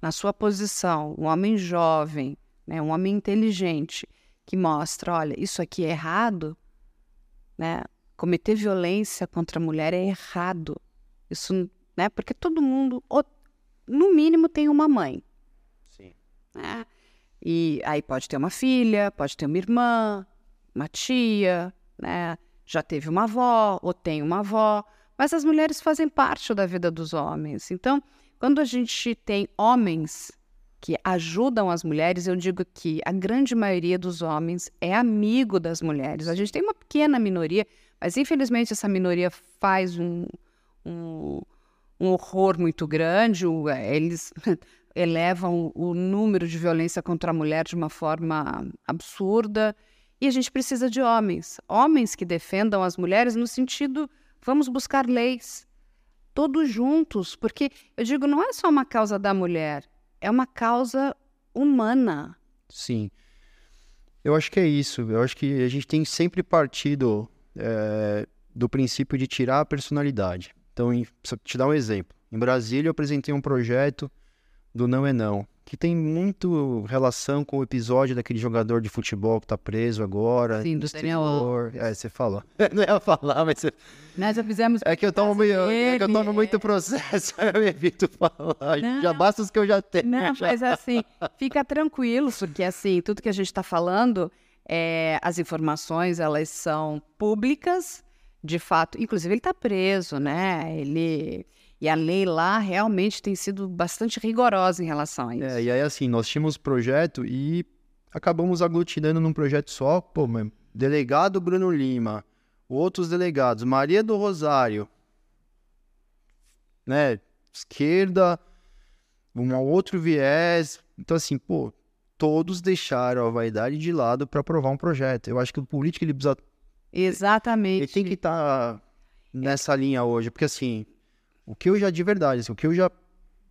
na sua posição, um homem jovem, né, um homem inteligente, que mostra, olha, isso aqui é errado, né? Cometer violência contra a mulher é errado. Isso, né? Porque todo mundo, no mínimo, tem uma mãe. Sim. Né? E aí pode ter uma filha, pode ter uma irmã, uma tia, né? Já teve uma avó ou tem uma avó. Mas as mulheres fazem parte da vida dos homens. Então, quando a gente tem homens que ajudam as mulheres, eu digo que a grande maioria dos homens é amigo das mulheres. A gente tem uma pequena minoria, mas infelizmente essa minoria faz um, um, um horror muito grande. Eles elevam o número de violência contra a mulher de uma forma absurda. E a gente precisa de homens, homens que defendam as mulheres no sentido Vamos buscar leis, todos juntos, porque eu digo, não é só uma causa da mulher, é uma causa humana. Sim. Eu acho que é isso. Eu acho que a gente tem sempre partido é, do princípio de tirar a personalidade. Então, em, te dar um exemplo. Em Brasília, eu apresentei um projeto do Não é Não que tem muito relação com o episódio daquele jogador de futebol que tá preso agora. Sim, do Daniel É, você falou. Não ia falar, mas você... Nós já fizemos... É que eu tomo, meio, é que eu tomo muito processo, eu evito falar. Não, já basta os que eu já tenho. Não, já. mas assim, fica tranquilo, porque assim, tudo que a gente está falando, é, as informações, elas são públicas, de fato. Inclusive, ele está preso, né? Ele e a lei lá realmente tem sido bastante rigorosa em relação a isso. É, e aí assim, nós tínhamos projeto e acabamos aglutinando num projeto só, pô, mas delegado Bruno Lima, outros delegados, Maria do Rosário, né, esquerda, um outro viés. Então assim, pô, todos deixaram a vaidade de lado para aprovar um projeto. Eu acho que o político ele precisa Exatamente. Ele tem que estar tá nessa linha hoje, porque assim, o que eu já de verdade, assim, o que eu já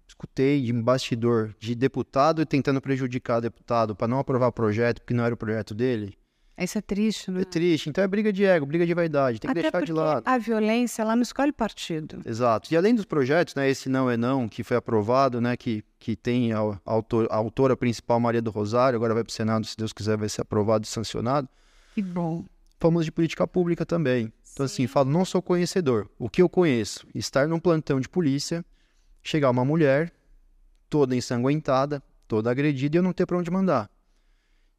escutei de bastidor de deputado tentando prejudicar deputado para não aprovar projeto porque não era o projeto dele. Isso é triste, não é? É triste. Então é briga de ego, briga de vaidade. Tem que Até deixar de lado. A violência, ela não escolhe partido. Exato. E além dos projetos, né, esse não é não, que foi aprovado, né, que, que tem a, a, autor, a autora principal, Maria do Rosário, agora vai para o Senado, se Deus quiser, vai ser aprovado e sancionado. Que bom. Falamos de política pública também. Então, assim, falo, não sou conhecedor. O que eu conheço? Estar num plantão de polícia, chegar uma mulher, toda ensanguentada, toda agredida, e eu não ter para onde mandar.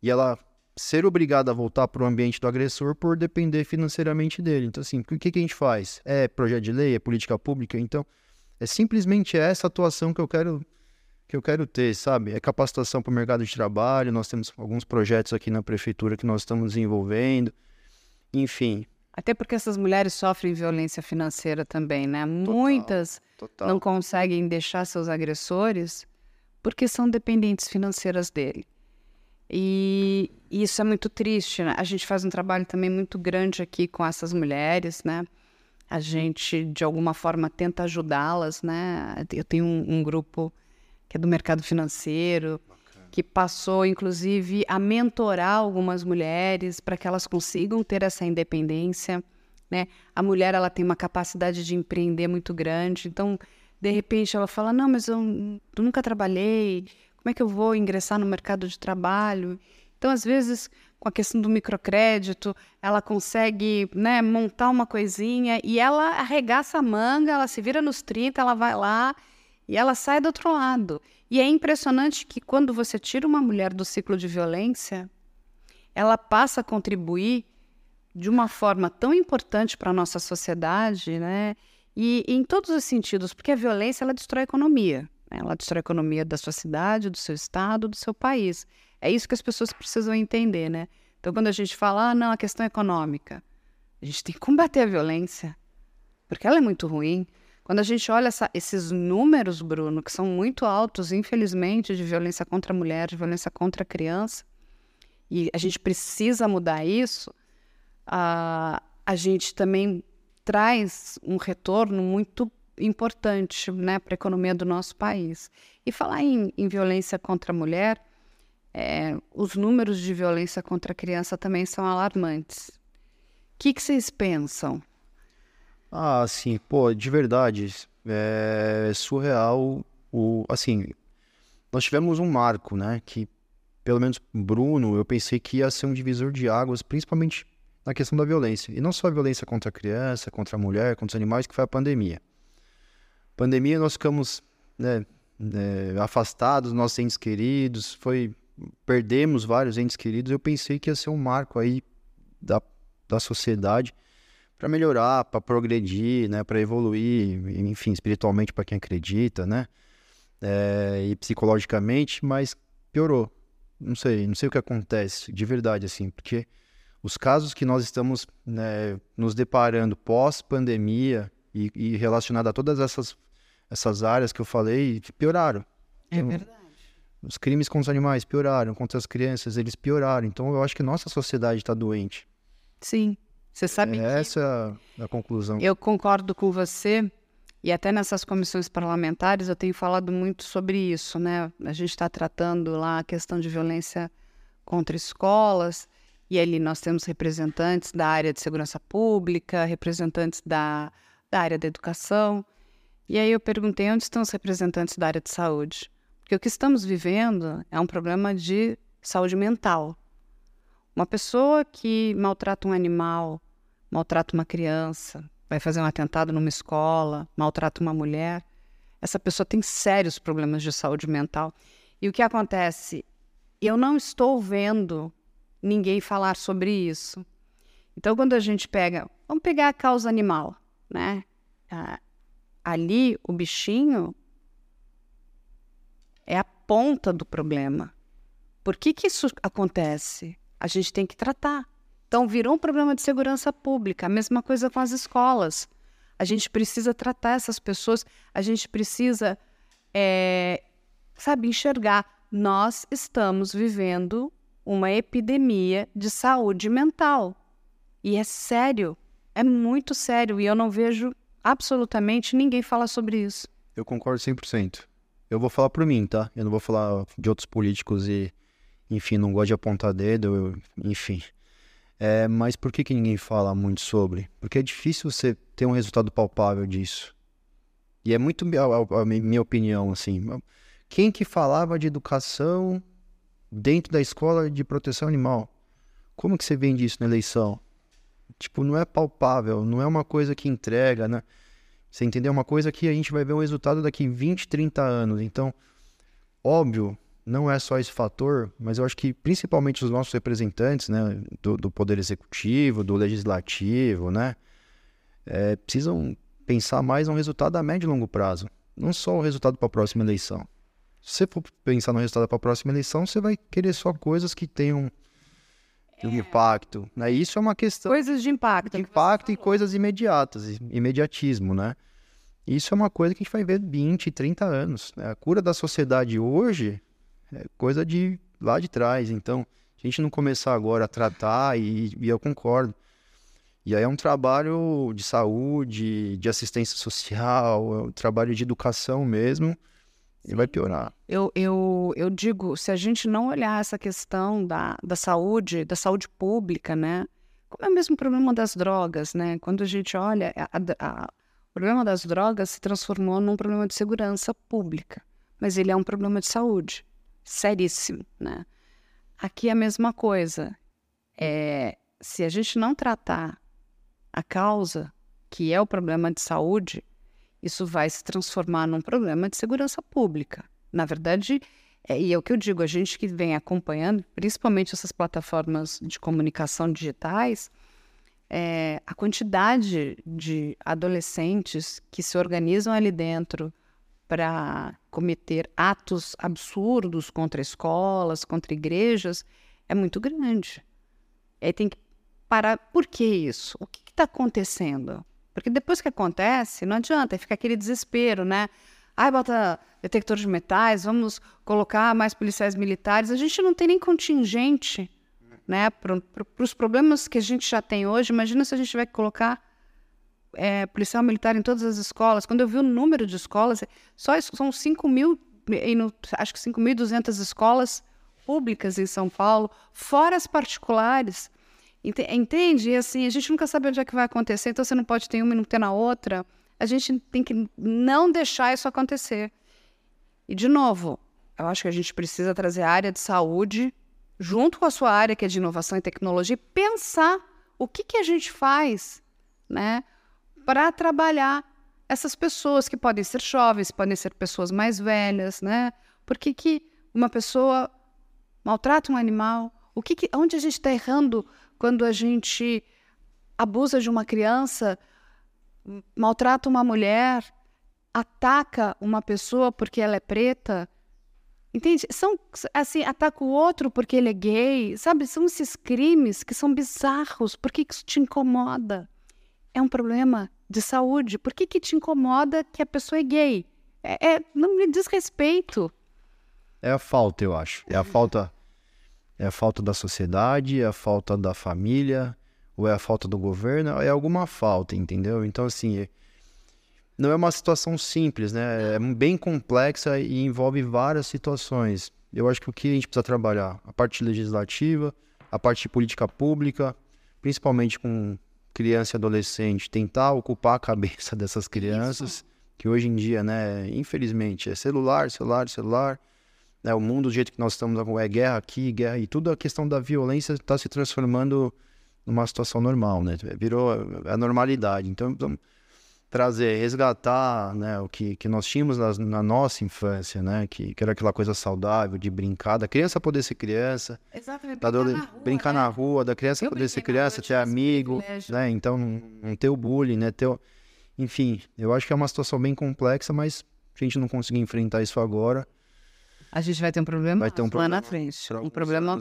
E ela ser obrigada a voltar para o ambiente do agressor por depender financeiramente dele. Então, assim, o que, que a gente faz? É projeto de lei? É política pública? Então, é simplesmente essa atuação que eu quero que eu quero ter, sabe? É capacitação para o mercado de trabalho. Nós temos alguns projetos aqui na prefeitura que nós estamos desenvolvendo. Enfim. Até porque essas mulheres sofrem violência financeira também, né? Total, Muitas total. não conseguem deixar seus agressores porque são dependentes financeiras dele. E isso é muito triste, né? A gente faz um trabalho também muito grande aqui com essas mulheres, né? A gente, de alguma forma, tenta ajudá-las, né? Eu tenho um, um, grupo que é do mercado financeiro. Que passou, inclusive, a mentorar algumas mulheres para que elas consigam ter essa independência, né? A mulher, ela tem uma capacidade de empreender muito grande, então, de repente, ela fala, não, mas eu, eu nunca trabalhei, como é que eu vou ingressar no mercado de trabalho? Então, às vezes, com a questão do microcrédito, ela consegue né, montar uma coisinha e ela arregaça a manga, ela se vira nos 30, ela vai lá e ela sai do outro lado. E é impressionante que quando você tira uma mulher do ciclo de violência, ela passa a contribuir de uma forma tão importante para a nossa sociedade, né? E, e em todos os sentidos, porque a violência ela destrói a economia. Né? Ela destrói a economia da sua cidade, do seu estado, do seu país. É isso que as pessoas precisam entender, né? Então, quando a gente fala, ah, não, a questão é econômica, a gente tem que combater a violência, porque ela é muito ruim. Quando a gente olha essa, esses números, Bruno, que são muito altos, infelizmente, de violência contra a mulher, de violência contra a criança, e a gente precisa mudar isso, a, a gente também traz um retorno muito importante né, para a economia do nosso país. E falar em, em violência contra a mulher, é, os números de violência contra a criança também são alarmantes. O que, que vocês pensam? Ah, sim, pô, de verdade, é surreal o, assim, nós tivemos um marco, né, que pelo menos Bruno, eu pensei que ia ser um divisor de águas, principalmente na questão da violência. E não só a violência contra a criança, contra a mulher, contra os animais, que foi a pandemia. Pandemia, nós ficamos né, é, afastados, nossos entes queridos, foi perdemos vários entes queridos. Eu pensei que ia ser um marco aí da, da sociedade para melhorar, para progredir, né, para evoluir, enfim, espiritualmente para quem acredita, né, é, e psicologicamente, mas piorou. Não sei, não sei o que acontece de verdade assim, porque os casos que nós estamos né, nos deparando pós pandemia e, e relacionado a todas essas essas áreas que eu falei pioraram. É então, verdade. Os crimes contra os animais pioraram, contra as crianças, eles pioraram. Então eu acho que nossa sociedade está doente. Sim. Você sabe é, que... Essa é a conclusão. Eu concordo com você. E até nessas comissões parlamentares eu tenho falado muito sobre isso, né? A gente está tratando lá a questão de violência contra escolas, e ali nós temos representantes da área de segurança pública, representantes da, da área da educação. E aí eu perguntei onde estão os representantes da área de saúde. Porque o que estamos vivendo é um problema de saúde mental. Uma pessoa que maltrata um animal, maltrata uma criança, vai fazer um atentado numa escola, maltrata uma mulher, essa pessoa tem sérios problemas de saúde mental. E o que acontece? Eu não estou vendo ninguém falar sobre isso. Então, quando a gente pega, vamos pegar a causa animal, né? Ah, ali o bichinho é a ponta do problema. Por que, que isso acontece? A gente tem que tratar. Então, virou um problema de segurança pública. A mesma coisa com as escolas. A gente precisa tratar essas pessoas, a gente precisa, é, sabe, enxergar. Nós estamos vivendo uma epidemia de saúde mental. E é sério, é muito sério. E eu não vejo absolutamente ninguém falar sobre isso. Eu concordo 100%. Eu vou falar por mim, tá? Eu não vou falar de outros políticos e, enfim, não gosto de apontar dedo, eu, enfim. É, mas por que, que ninguém fala muito sobre? Porque é difícil você ter um resultado palpável disso. E é muito a, a minha opinião, assim. Quem que falava de educação dentro da escola de proteção animal? Como que você vende isso na eleição? Tipo, não é palpável, não é uma coisa que entrega, né? Você entendeu? É uma coisa que a gente vai ver o resultado daqui 20, 30 anos. Então, óbvio, não é só esse fator, mas eu acho que principalmente os nossos representantes, né, do, do poder executivo, do legislativo, né, é, precisam pensar mais no resultado a médio e longo prazo, não só o resultado para a próxima eleição. Se você for pensar no resultado para a próxima eleição, você vai querer só coisas que tenham é. um impacto. Né? Isso é uma questão. Coisas de impacto. De impacto e coisas imediatas, imediatismo, né? Isso é uma coisa que a gente vai ver 20, 30 anos. Né? A cura da sociedade hoje é coisa de lá de trás. Então, a gente não começar agora a tratar, e, e eu concordo. E aí é um trabalho de saúde, de assistência social, é um trabalho de educação mesmo, e vai piorar. Eu, eu, eu digo, se a gente não olhar essa questão da, da saúde, da saúde pública, né? Como é o mesmo problema das drogas, né? Quando a gente olha, a, a, o problema das drogas se transformou num problema de segurança pública, mas ele é um problema de saúde, seríssimo, né? Aqui é a mesma coisa. É, se a gente não tratar a causa, que é o problema de saúde, isso vai se transformar num problema de segurança pública. Na verdade, é, e é o que eu digo, a gente que vem acompanhando, principalmente essas plataformas de comunicação digitais, é, a quantidade de adolescentes que se organizam ali dentro para cometer atos absurdos contra escolas, contra igrejas, é muito grande. Aí tem que parar. Por que isso? O que está acontecendo? Porque depois que acontece, não adianta, fica aquele desespero, né? Ai, bota detector de metais, vamos colocar mais policiais militares. A gente não tem nem contingente né, para os problemas que a gente já tem hoje. Imagina se a gente tiver que colocar é, policial militar em todas as escolas. Quando eu vi o número de escolas, só são 5 mil, acho que 5.200 escolas públicas em São Paulo, fora as particulares. Entende? E assim, a gente nunca sabe onde é que vai acontecer, então você não pode ter uma e não ter na outra. A gente tem que não deixar isso acontecer. E, de novo, eu acho que a gente precisa trazer a área de saúde junto com a sua área, que é de inovação e tecnologia, e pensar o que, que a gente faz né, para trabalhar essas pessoas que podem ser jovens, podem ser pessoas mais velhas, né? Por que, que uma pessoa maltrata um animal? O que, que onde a gente está errando quando a gente abusa de uma criança, maltrata uma mulher, ataca uma pessoa porque ela é preta, entende? São assim, ataca o outro porque ele é gay, sabe? São esses crimes que são bizarros. Por que isso te incomoda? É um problema de saúde. Por que, que te incomoda que a pessoa é gay? É, é não me diz respeito. É a falta, eu acho. É a falta é a falta da sociedade, é a falta da família, ou é a falta do governo, é alguma falta, entendeu? Então, assim, é, não é uma situação simples, né? É bem complexa e envolve várias situações. Eu acho que o que a gente precisa trabalhar? A parte legislativa, a parte de política pública, principalmente com criança e adolescente, tentar ocupar a cabeça dessas crianças, Isso. que hoje em dia, né, infelizmente, é celular, celular, celular né, o mundo do jeito que nós estamos é guerra aqui, guerra e tudo a questão da violência está se transformando numa situação normal, né? Virou a normalidade. Então, trazer, resgatar, né, o que, que nós tínhamos na, na nossa infância, né, que, que, era aquela coisa saudável de brincar, da criança poder ser criança, Exatamente, brincar, na rua, brincar né? na rua, da criança Eu poder ser criança, ter amigo, né, então não, ter o bullying, né, ter, enfim, eu acho que é uma situação bem complexa, mas a gente não conseguir enfrentar isso agora, a gente vai ter um problema vai ter um problema lá na frente. Um problema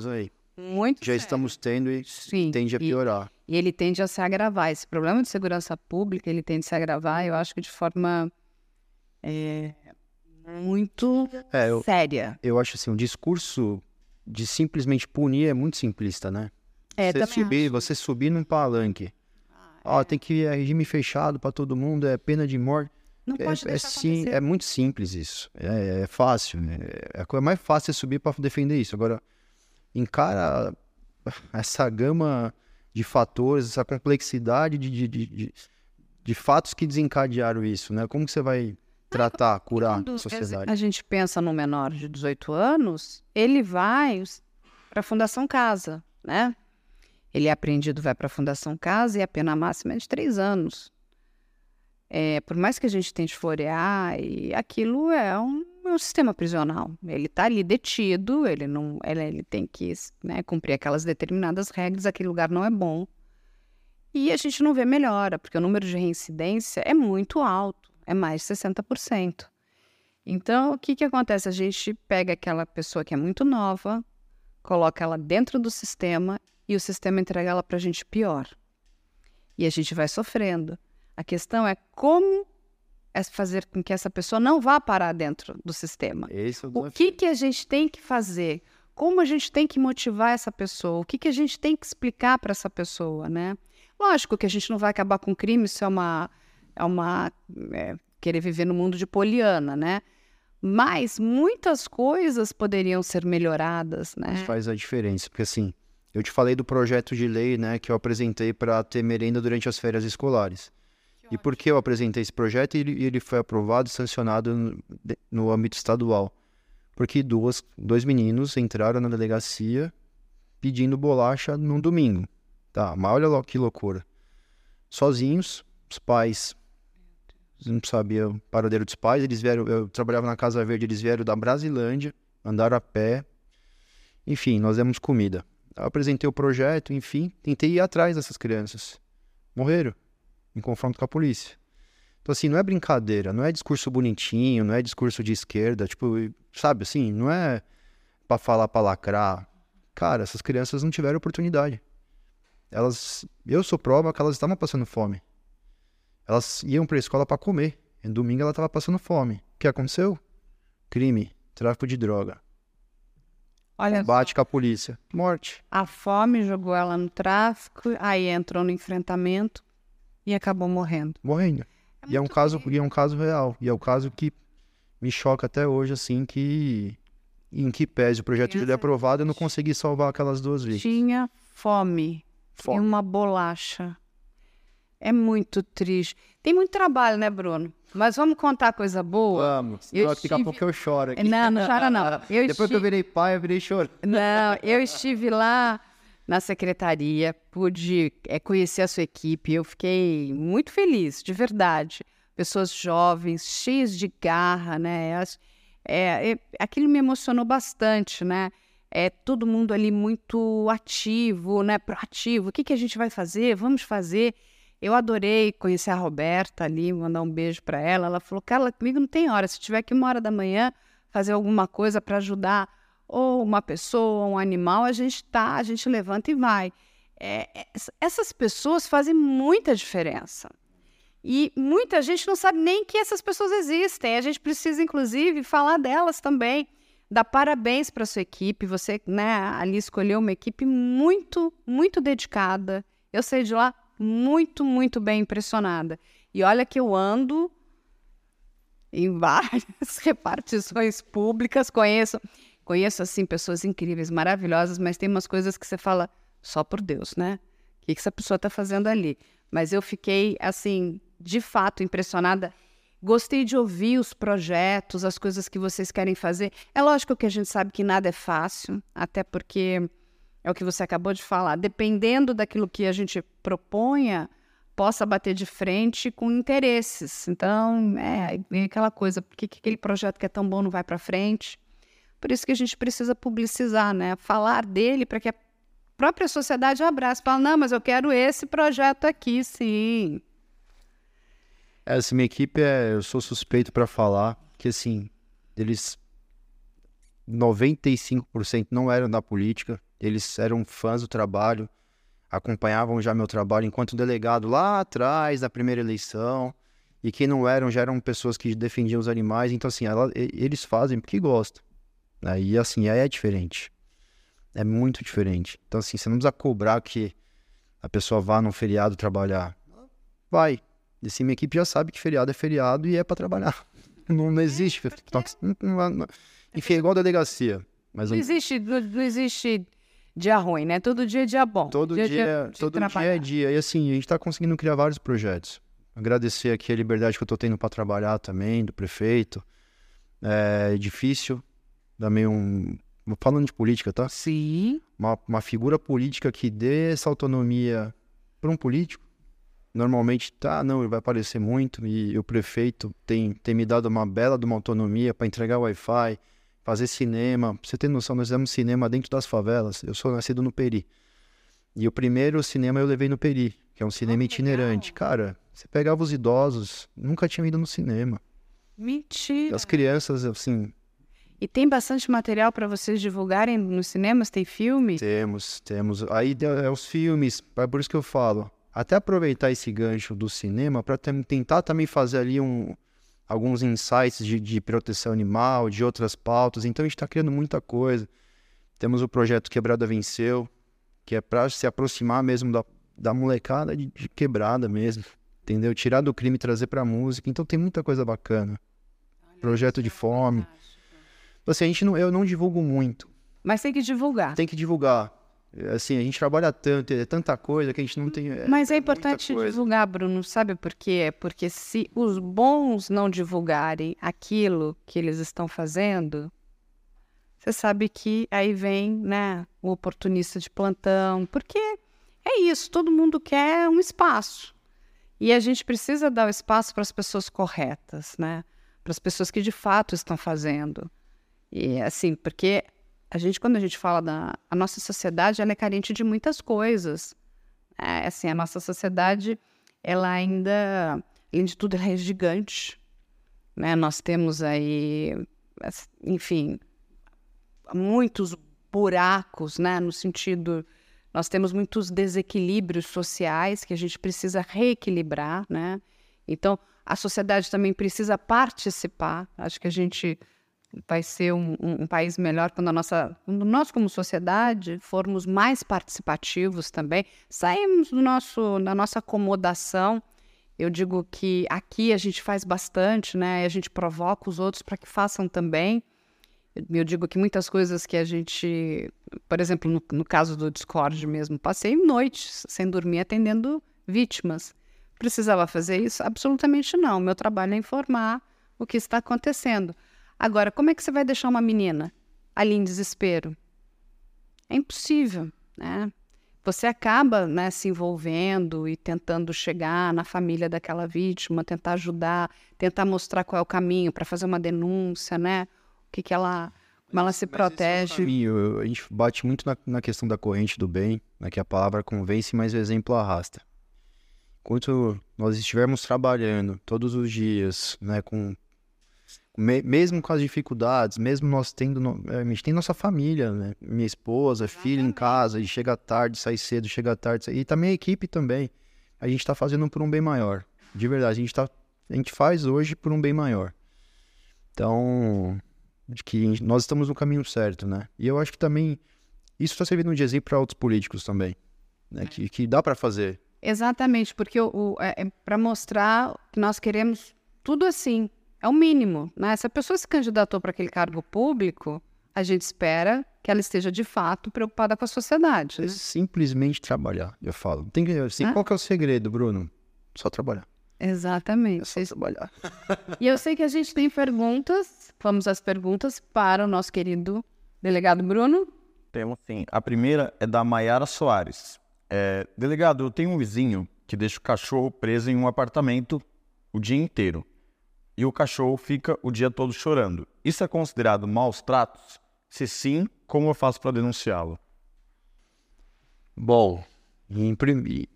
muito Já sério. estamos tendo e Sim, tende a piorar. E, e, ele tende a se agravar. Esse problema de segurança pública, ele tende a se agravar, eu acho que de forma é, muito é, eu, séria. Eu acho assim, o discurso de simplesmente punir é muito simplista, né? É, você subir, acho. você subir num palanque. Ó, tem que é regime fechado para todo mundo, é pena de morte. Não É, pode é, sim, é muito simples isso. É, é fácil. né? É a coisa mais fácil é subir para defender isso. Agora, encara essa gama de fatores, essa complexidade de, de, de, de- de fatos que desencadearam isso, né? Como que você vai tratar, curar Quando a sociedade? a gente pensa no menor de 18 anos, ele vai para a Fundação Casa, né? Ele é apreendido, vai para a Fundação Casa e a pena máxima é de três anos. É, por mais que a gente tente florear, e aquilo é um, um sistema prisional. Ele está ali detido, ele não, ele, ele tem que né, cumprir aquelas determinadas regras, aquele lugar não é bom. E a gente não vê melhora, porque o número de reincidência é muito alto, é mais de 60%. Então, o que, que acontece? A gente pega aquela pessoa que é muito nova, coloca ela dentro do sistema e o sistema entrega ela para a gente pior. E a gente vai sofrendo. A questão é como fazer com que essa pessoa não vá parar dentro do sistema. É o que, que a gente tem que fazer? Como a gente tem que motivar essa pessoa? O que, que a gente tem que explicar para essa pessoa, né? Lógico que a gente não vai acabar com crime, isso é uma... É uma é, querer viver no mundo de poliana, né? Mas muitas coisas poderiam ser melhoradas, Isso né? faz a diferença, porque assim, eu te falei do projeto de lei, né, que eu apresentei para ter merenda durante as férias escolares. E por que eu apresentei esse projeto e ele, foi aprovado e sancionado no, âmbito estadual? Porque duas, dois meninos entraram na delegacia pedindo bolacha num domingo. Tá, mas olha que loucura. Sozinhos, os pais não sabia o paradeiro dos pais, eles vieram, eu trabalhava na Casa Verde, eles vieram da Brasilândia, andaram a pé. Enfim, nós demos comida. Eu apresentei o projeto, enfim, tentei ir atrás dessas crianças. Morreram em confronto com a polícia. Então, assim, não é brincadeira, não é discurso bonitinho, não é discurso de esquerda, tipo, sabe assim, não é pra falar pra lacrar. Cara, essas crianças não tiveram oportunidade. Elas, eu sou prova que elas estavam passando fome. Elas iam pra escola pra comer. E domingo ela tava passando fome. O que aconteceu? Crime, tráfico de droga, Olha, só, bate com a polícia, morte. a fome jogou ela no tráfico, aí entrou no enfrentamento e acabou morrendo. morrendo. e é um caso, e é um caso real. E é o caso que me choca até hoje, assim, que em que pese o projeto de lei aprovado, eu não consegui salvar aquelas duas vítimas. Tinha fome. Fome. E uma bolacha. É muito triste. Tem muito trabalho, né, Bruno? Mas vamos contar coisa boa? Vamos. Eu que daqui a estive- pouco eu choro aqui. Não, não chora não. Eu Depois que eu estive- virei pai, eu virei choro. Não, eu estive lá na secretaria, pude é, conhecer a sua equipe, eu fiquei muito feliz, de verdade. Pessoas jovens, cheias de garra, né? As- é, é, aquilo me emocionou bastante, né? É todo mundo ali muito ativo, né? Proativo. O que, que a gente vai fazer? Vamos fazer. Eu adorei conhecer a Roberta ali, mandar um beijo para ela. Ela falou: Carla, comigo não tem hora. Se tiver aqui uma hora da manhã fazer alguma coisa para ajudar ou uma pessoa, um animal, a gente tá, a gente levanta e vai. É, é, essas pessoas fazem muita diferença. E muita gente não sabe nem que essas pessoas existem. A gente precisa, inclusive, falar delas também. Dar parabéns para sua equipe. Você, né, ali escolheu uma equipe muito, muito dedicada. Eu saí de lá muito, muito bem impressionada. E olha que eu ando em várias repartições públicas, conheço, conheço assim pessoas incríveis, maravilhosas, mas tem umas coisas que você fala só por Deus, né? O que, essa pessoa está fazendo ali? Mas eu fiquei assim, de fato, impressionada. Gostei de ouvir os projetos, as coisas que vocês querem fazer. É lógico que a gente sabe que nada é fácil, até porque é o que você acabou de falar. Dependendo daquilo que a gente proponha, possa bater de frente com interesses. Então, é, vem aquela coisa, por que aquele projeto que é tão bom não vai para frente? Por isso que a gente precisa publicizar, né? Falar dele para que a própria sociedade abrace. Fala, não, mas eu quero esse projeto aqui, sim. Essa minha equipe é, eu sou suspeito para falar que assim, eles 95% não eram da política, eles eram fãs do trabalho, acompanhavam já meu trabalho enquanto delegado lá atrás da primeira eleição, e quem não eram já eram pessoas que defendiam os animais, então assim, ela- eles fazem porque gostam. E assim, aí é diferente. É muito diferente. Então, assim, você não precisa cobrar que a pessoa vá num feriado trabalhar. Vai. E assim, minha equipe já sabe que feriado é feriado e é para trabalhar. Não, não existe. Enfim, é igual delegacia. Mas não, existe, não, não existe dia ruim, né? Todo dia é dia bom. Todo dia, dia, dia todo dia é dia. E assim, a gente está conseguindo criar vários projetos. Agradecer aqui a liberdade que eu estou tendo para trabalhar também, do prefeito. É difícil. Também um. Falando de política, tá? Sim. Uma, uma figura política que dê essa autonomia para um político. Normalmente, tá, não, ele vai aparecer muito. E o prefeito tem, tem me dado uma bela de uma autonomia para entregar Wi-Fi, fazer cinema. Pra você ter noção, nós fizemos cinema dentro das favelas. Eu sou nascido no Peri. E o primeiro cinema eu levei no Peri, que é um cinema ah, itinerante. Legal. Cara, você pegava os idosos, nunca tinham ido no cinema. Mentira. As crianças, assim. E tem bastante material para vocês divulgarem nos cinemas? Tem filmes? Temos, temos. Aí é os filmes, é por isso que eu falo. Até aproveitar esse gancho do cinema para tentar também fazer ali um, alguns insights de, de proteção animal, de outras pautas. Então a gente está criando muita coisa. Temos o projeto Quebrada Venceu, que é para se aproximar mesmo da, da molecada de, de quebrada mesmo entendeu? Tirar do crime e trazer para música. Então tem muita coisa bacana. Olha, Projeto de é fome. Então, assim, a gente não, eu não divulgo muito. Mas tem que divulgar. Tem que divulgar. Assim, a gente trabalha tanto, é tanta coisa que a gente não tem. É, Mas é, é importante divulgar, Bruno, sabe por quê? Porque se os bons não divulgarem aquilo que eles estão fazendo, você sabe que aí vem, né, o oportunista de plantão, porque é isso, todo mundo quer um espaço. E a gente precisa dar o espaço para as pessoas corretas, né? Para as pessoas que de fato estão fazendo. E assim, porque a gente, quando a gente fala da a nossa sociedade, ela é carente de muitas coisas. É, assim, a nossa sociedade, ela ainda, além de tudo, ela é gigante. Né? Nós temos aí, enfim, muitos buracos, né? No sentido nós temos muitos desequilíbrios sociais que a gente precisa reequilibrar, né? Então, a sociedade também precisa participar. Acho que a gente vai ser um, um, um, país melhor quando a nossa, quando nós como sociedade formos mais participativos também, saímos do nosso, da nossa acomodação. Eu digo que aqui a gente faz bastante, né? A gente provoca os outros para que façam também. Eu digo que muitas coisas que a gente, por exemplo, no, no caso do Discord mesmo, passei noites sem dormir atendendo vítimas. Precisava fazer isso? Absolutamente não. Meu trabalho é informar o que está acontecendo. Agora, como é que você vai deixar uma menina ali em desespero? É impossível, né? Você acaba né, se envolvendo e tentando chegar na família daquela vítima, tentar ajudar, tentar mostrar qual é o caminho para fazer uma denúncia, né? o que, que ela, como ela se mas protege. É a gente bate muito na, na, questão da corrente do bem, né, que a palavra convence, mas o exemplo arrasta. Enquanto nós estivermos trabalhando todos os dias, né, com me, mesmo com as dificuldades, mesmo nós tendo, a gente tem nossa família, né, minha esposa, filho em casa, e chega tarde, sai cedo, chega tarde, sai... e também a equipe também. A gente está fazendo por um bem maior, de verdade. A gente tá, a gente faz hoje por um bem maior. Então, de que nós estamos no caminho certo, né? E eu acho que também isso está servindo de exemplo para outros políticos também, né? Que, que dá para fazer. Exatamente, porque o, o é, é para mostrar que nós queremos tudo assim, é o mínimo, né? Se a pessoa se candidatou para aquele cargo público, a gente espera que ela esteja de fato preocupada com a sociedade. É né? simplesmente trabalhar, eu falo. Tem que, assim, ah? qual que é o segredo, Bruno? Só trabalhar. Exatamente. É só trabalhar. e eu sei que a gente tem perguntas. Vamos às perguntas para o nosso querido delegado Bruno. Temos sim. A primeira é da Maiara Soares. É, delegado, eu tenho um vizinho que deixa o cachorro preso em um apartamento o dia inteiro. E o cachorro fica o dia todo chorando. Isso é considerado maus tratos? Se sim, como eu faço para denunciá-lo? Bom, em,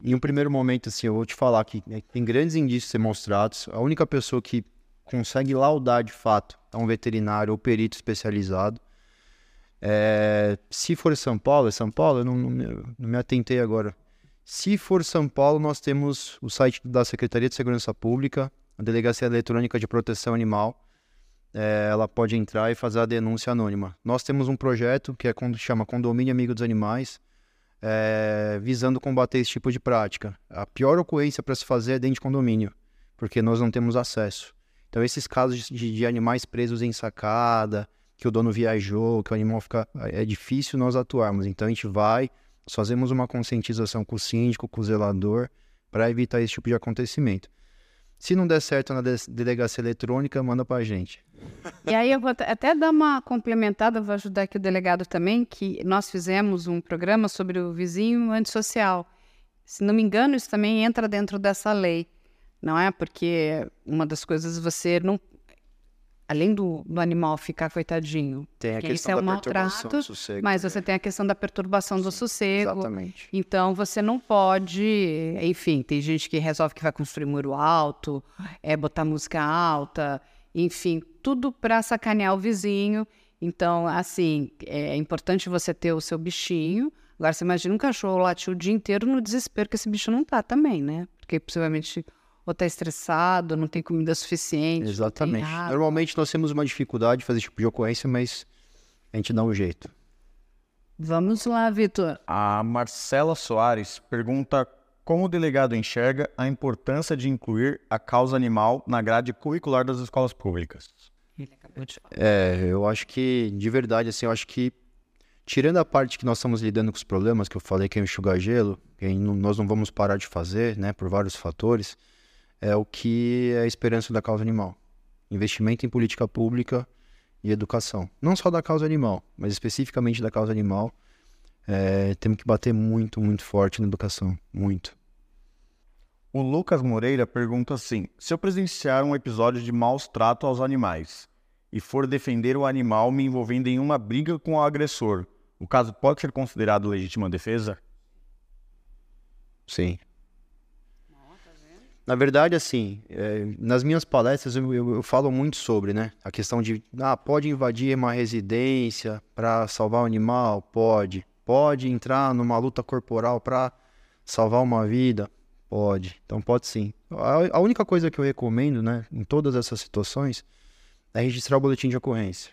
em, um primeiro momento, assim, eu vou te falar que né, tem grandes indícios demonstrados. A única pessoa que consegue laudar de fato é um veterinário ou perito especializado. É, se for São Paulo, é São Paulo, eu não, não, não, me atentei agora. Se for São Paulo, nós temos o site da Secretaria de Segurança Pública, a Delegacia Eletrônica de Proteção Animal, é, ela pode entrar e fazer a denúncia anônima. Nós temos um projeto que é chama Condomínio Amigo dos Animais, é, visando combater esse tipo de prática. A pior ocorrência para se fazer é dentro de condomínio, porque nós não temos acesso. Então, esses casos de, de animais presos em sacada, que o dono viajou, que o animal fica. É difícil nós atuarmos. Então, a gente vai, fazemos uma conscientização com o síndico, com o zelador, para evitar esse tipo de acontecimento. Se não der certo na delegacia eletrônica, manda para a gente. E aí eu vou até dar uma complementada, vou ajudar aqui o delegado também, que nós fizemos um programa sobre o vizinho antissocial. Se não me engano, isso também entra dentro dessa lei, não é? Porque uma das coisas você não além do, do, animal ficar coitadinho, tem a questão é da maltrato, do sossego, mas você tem a questão da perturbação do sossego. Exatamente. Então você não pode, enfim, tem gente que resolve que vai construir muro alto, é botar música alta, enfim, tudo para sacanear o vizinho. Então, assim, é importante você ter o seu bichinho. Agora, você imagina um cachorro latir o dia inteiro no desespero que esse bicho não tá também, né? Porque possivelmente ou está estressado, não tem comida suficiente. Exatamente. Normalmente nós temos uma dificuldade de fazer esse tipo de ocorrência, mas a gente dá um jeito. Vamos lá, Vitor. A Marcela Soares pergunta como o delegado enxerga a importância de incluir a causa animal na grade curricular das escolas públicas. Ele acabou de falar. É, eu acho que, de verdade, assim, eu acho que, tirando a parte que nós estamos lidando com os problemas, que eu falei que é enxugar gelo, que nós não vamos parar de fazer, né, por vários fatores, é o que é a esperança da causa animal. Investimento em política pública e educação. Não só da causa animal, mas especificamente da causa animal. É, temos que bater muito, muito forte na educação. Muito. O Lucas Moreira pergunta assim: se eu presenciar um episódio de maus trato aos animais e for defender o animal me envolvendo em uma briga com o agressor, o caso pode ser considerado legítima defesa? Sim. Na verdade, assim, é, nas minhas palestras eu, eu, eu, falo muito sobre, né? A questão de, ah, pode invadir uma residência para salvar o animal? Pode. Pode entrar numa luta corporal para salvar uma vida? Pode. Então pode sim. A, a, única coisa que eu recomendo, né, em todas essas situações, é registrar o boletim de ocorrência.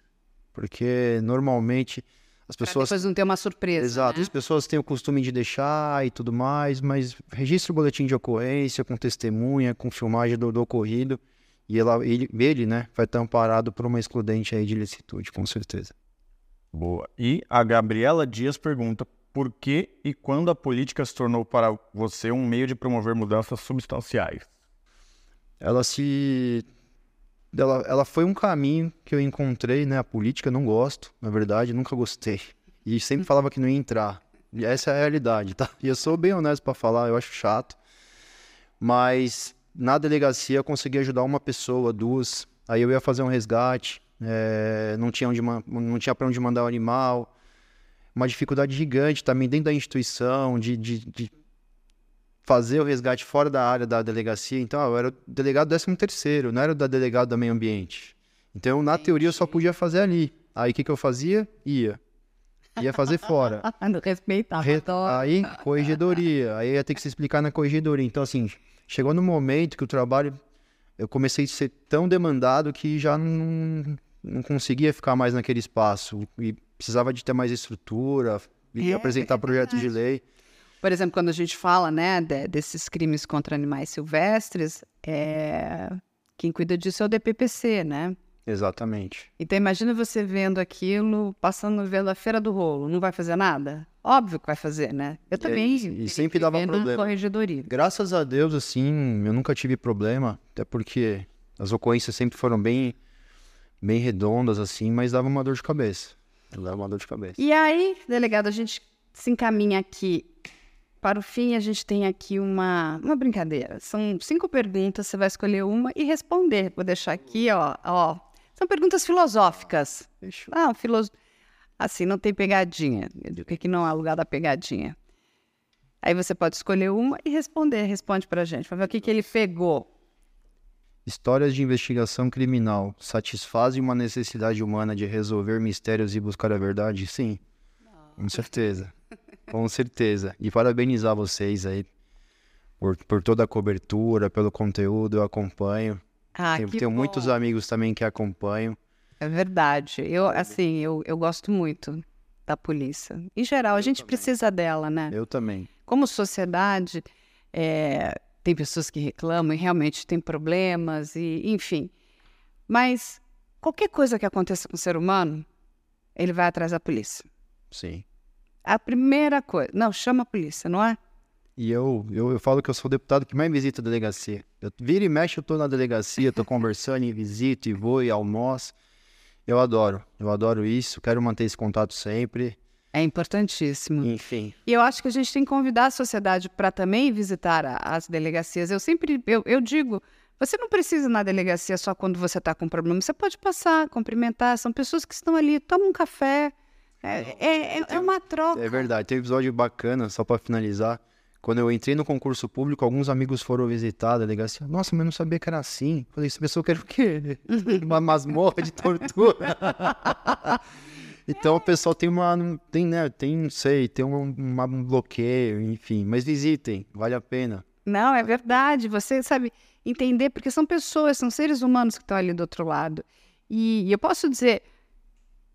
Porque normalmente as pessoas. Pra depois não ter uma surpresa. Exato. Né? As pessoas têm o costume de deixar e tudo mais, mas registre o boletim de ocorrência com testemunha, com filmagem do, do ocorrido. E ela, ele, ele, né, vai estar amparado por uma excludente aí de licitude, com certeza. Boa. E a Gabriela Dias pergunta por que e quando a política se tornou para você um meio de promover mudanças substanciais? Ela se ela, ela foi um caminho que eu encontrei, né? A política não gosto, na verdade, nunca gostei. E sempre falava que não ia entrar. E essa é a realidade, tá? E eu sou bem honesto para falar, eu acho chato. Mas na delegacia eu consegui ajudar uma pessoa, duas. Aí eu ia fazer um resgate, é, não tinha onde não tinha para onde mandar o animal. Uma dificuldade gigante também dentro da instituição, de, de, de fazer o resgate fora da área da delegacia. Então, eu era o delegado 13 terceiro, não era o da delegado do meio ambiente. Então, na Entendi. teoria, eu só podia fazer ali. Aí, o que, que eu fazia? Ia. Ia fazer fora. não respeitava. Re... Aí, corregedoria. Aí ia ter que se explicar na corregedoria. Então, assim, chegou no momento que o trabalho... Eu comecei a ser tão demandado que já não, não conseguia ficar mais naquele espaço. E precisava de ter mais estrutura, é, apresentar é projetos de lei. Por exemplo, quando a gente fala né, de, desses crimes contra animais silvestres, é... quem cuida disso é o DPPC, né? Exatamente. Então imagina você vendo aquilo, passando vendo a feira do rolo, não vai fazer nada? Óbvio que vai fazer, né? Eu também. E, e sempre dava problema. Corregedoria. Graças a Deus, assim, eu nunca tive problema, até porque as ocorrências sempre foram bem, bem redondas, assim, mas dava uma dor de cabeça. Dava uma dor de cabeça. E aí, delegado, a gente se encaminha aqui para o fim, a gente tem aqui uma, uma brincadeira. São cinco perguntas, você vai escolher uma e responder. Vou deixar aqui, ó. ó. São perguntas filosóficas. Ah, filos... Assim, não tem pegadinha. O que, que não é lugar da pegadinha? Aí você pode escolher uma e responder. Responde para a gente, para ver o que, que ele pegou. Histórias de investigação criminal satisfazem uma necessidade humana de resolver mistérios e buscar a verdade? Sim, não. com certeza. Com certeza. E parabenizar vocês aí por, por toda a cobertura, pelo conteúdo, eu acompanho. Ah, tenho, que tenho muitos amigos também que acompanham. É verdade. Eu, assim, eu, eu gosto muito da polícia. Em geral, a Eu gente também. precisa dela, né? Eu também. Como sociedade, é, tem pessoas que reclamam e realmente tem problemas, e enfim. Mas qualquer coisa que aconteça com o ser humano, ele vai atrás da polícia. Sim. A primeira coisa. Não, chama a polícia, não é? E eu, eu, eu falo que eu sou o deputado que mais visita a delegacia. Eu vira e mexe, eu tô na delegacia, tô conversando e visito, e vou, e almoço. Eu adoro, eu adoro isso, quero manter esse contato sempre. É importantíssimo. Enfim, E eu acho que a gente tem que convidar a sociedade para também visitar a- as delegacias. Eu sempre eu, eu digo, você não precisa ir na delegacia só quando você está com problema. Você pode passar, cumprimentar. São pessoas que estão ali, toma um café. É, é, é- é uma troca. é verdade. Tem um episódio bacana, só pra finalizar. Quando eu entrei no concurso público, alguns amigos foram visitar a delegacia. Nossa, mas eu não sabia que era assim. Falei, essa pessoa quer o quê? Uma masmorra de tortura. então o pessoal tem uma. Tem, né? Tem, não sei, tem um, um bloqueio, enfim. Mas visitem, vale a pena. Não, é verdade. Você sabe entender, porque são pessoas, são seres humanos que estão ali do outro lado. E, e eu posso dizer,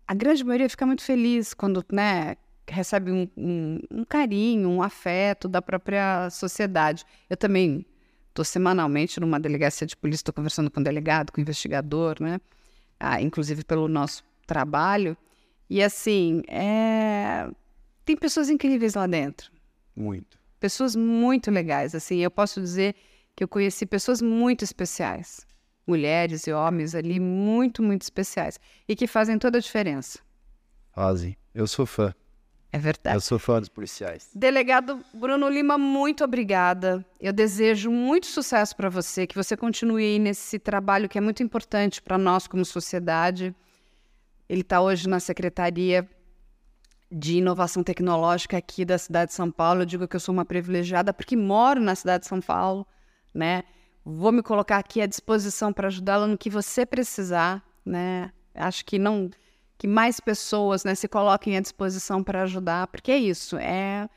a grande maioria fica muito feliz quando, né, recebe um, um- um carinho, um afeto da própria sociedade. Eu também estou semanalmente numa delegacia de polícia, estou conversando com o delegado, com o investigador, né? Ah, inclusive pelo nosso trabalho. E assim, é... tem pessoas incríveis lá dentro Muito. pessoas muito legais. Assim, eu posso dizer que eu conheci pessoas muito especiais, mulheres e homens ali muito, muito especiais e que fazem toda a diferença. Fazem. Eu sou fã. É verdade. Eu sou fã dos policiais. Delegado Bruno Lima, muito obrigada. Eu desejo muito sucesso para você, que você continue aí nesse trabalho que é muito importante para nós como sociedade. Ele está hoje na Secretaria de Inovação Tecnológica aqui da cidade de São Paulo. Eu digo que eu sou uma privilegiada porque moro na cidade de São Paulo, né? Vou me colocar aqui à disposição para ajudá-la no que você precisar, né? Acho que não que mais pessoas né, se coloquem à disposição para ajudar, porque é isso, é,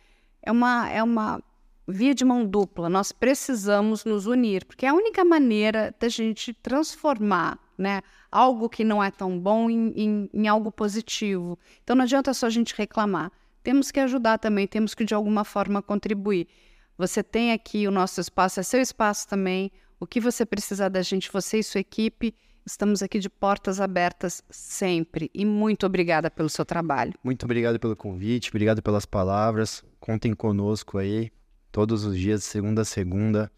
é, uma, é uma via de mão dupla. Nós precisamos nos unir, porque é a única maneira da gente transformar né, algo que não é tão bom em, em, em algo positivo. Então não adianta só a gente reclamar. Temos que ajudar também, temos que de alguma forma contribuir. Você tem aqui o nosso espaço, é seu espaço também. O que você precisar da gente, você e sua equipe, estamos aqui de portas abertas sempre. E muito obrigada pelo seu trabalho. Muito obrigado pelo convite, obrigado pelas palavras. Contem conosco aí, todos os dias, segunda a segunda.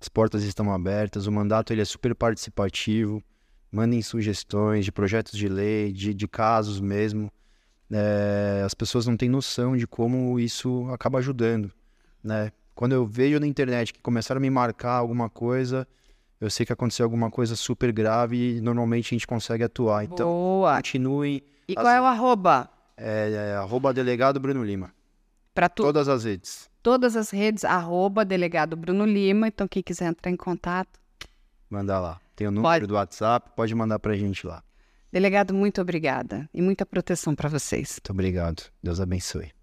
As portas estão abertas, o mandato ele é super participativo. Mandem sugestões de projetos de lei, de, de casos mesmo. É, as pessoas não têm noção de como isso acaba ajudando, né? Quando eu vejo na internet que começaram a me marcar alguma coisa, eu sei que aconteceu alguma coisa super grave e normalmente a gente consegue atuar. Então, Boa! continuem. E qual é o arroba? É, é, arroba delegado Bruno Lima. Para tu, Todas as redes. todas as redes, arroba delegado Bruno Lima. Então, quem quiser entrar em contato. Manda lá. Tem o número Pode. do WhatsApp, pode mandar pra gente lá. Delegado, muito obrigada. E muita proteção para vocês. Muito obrigado. Deus abençoe.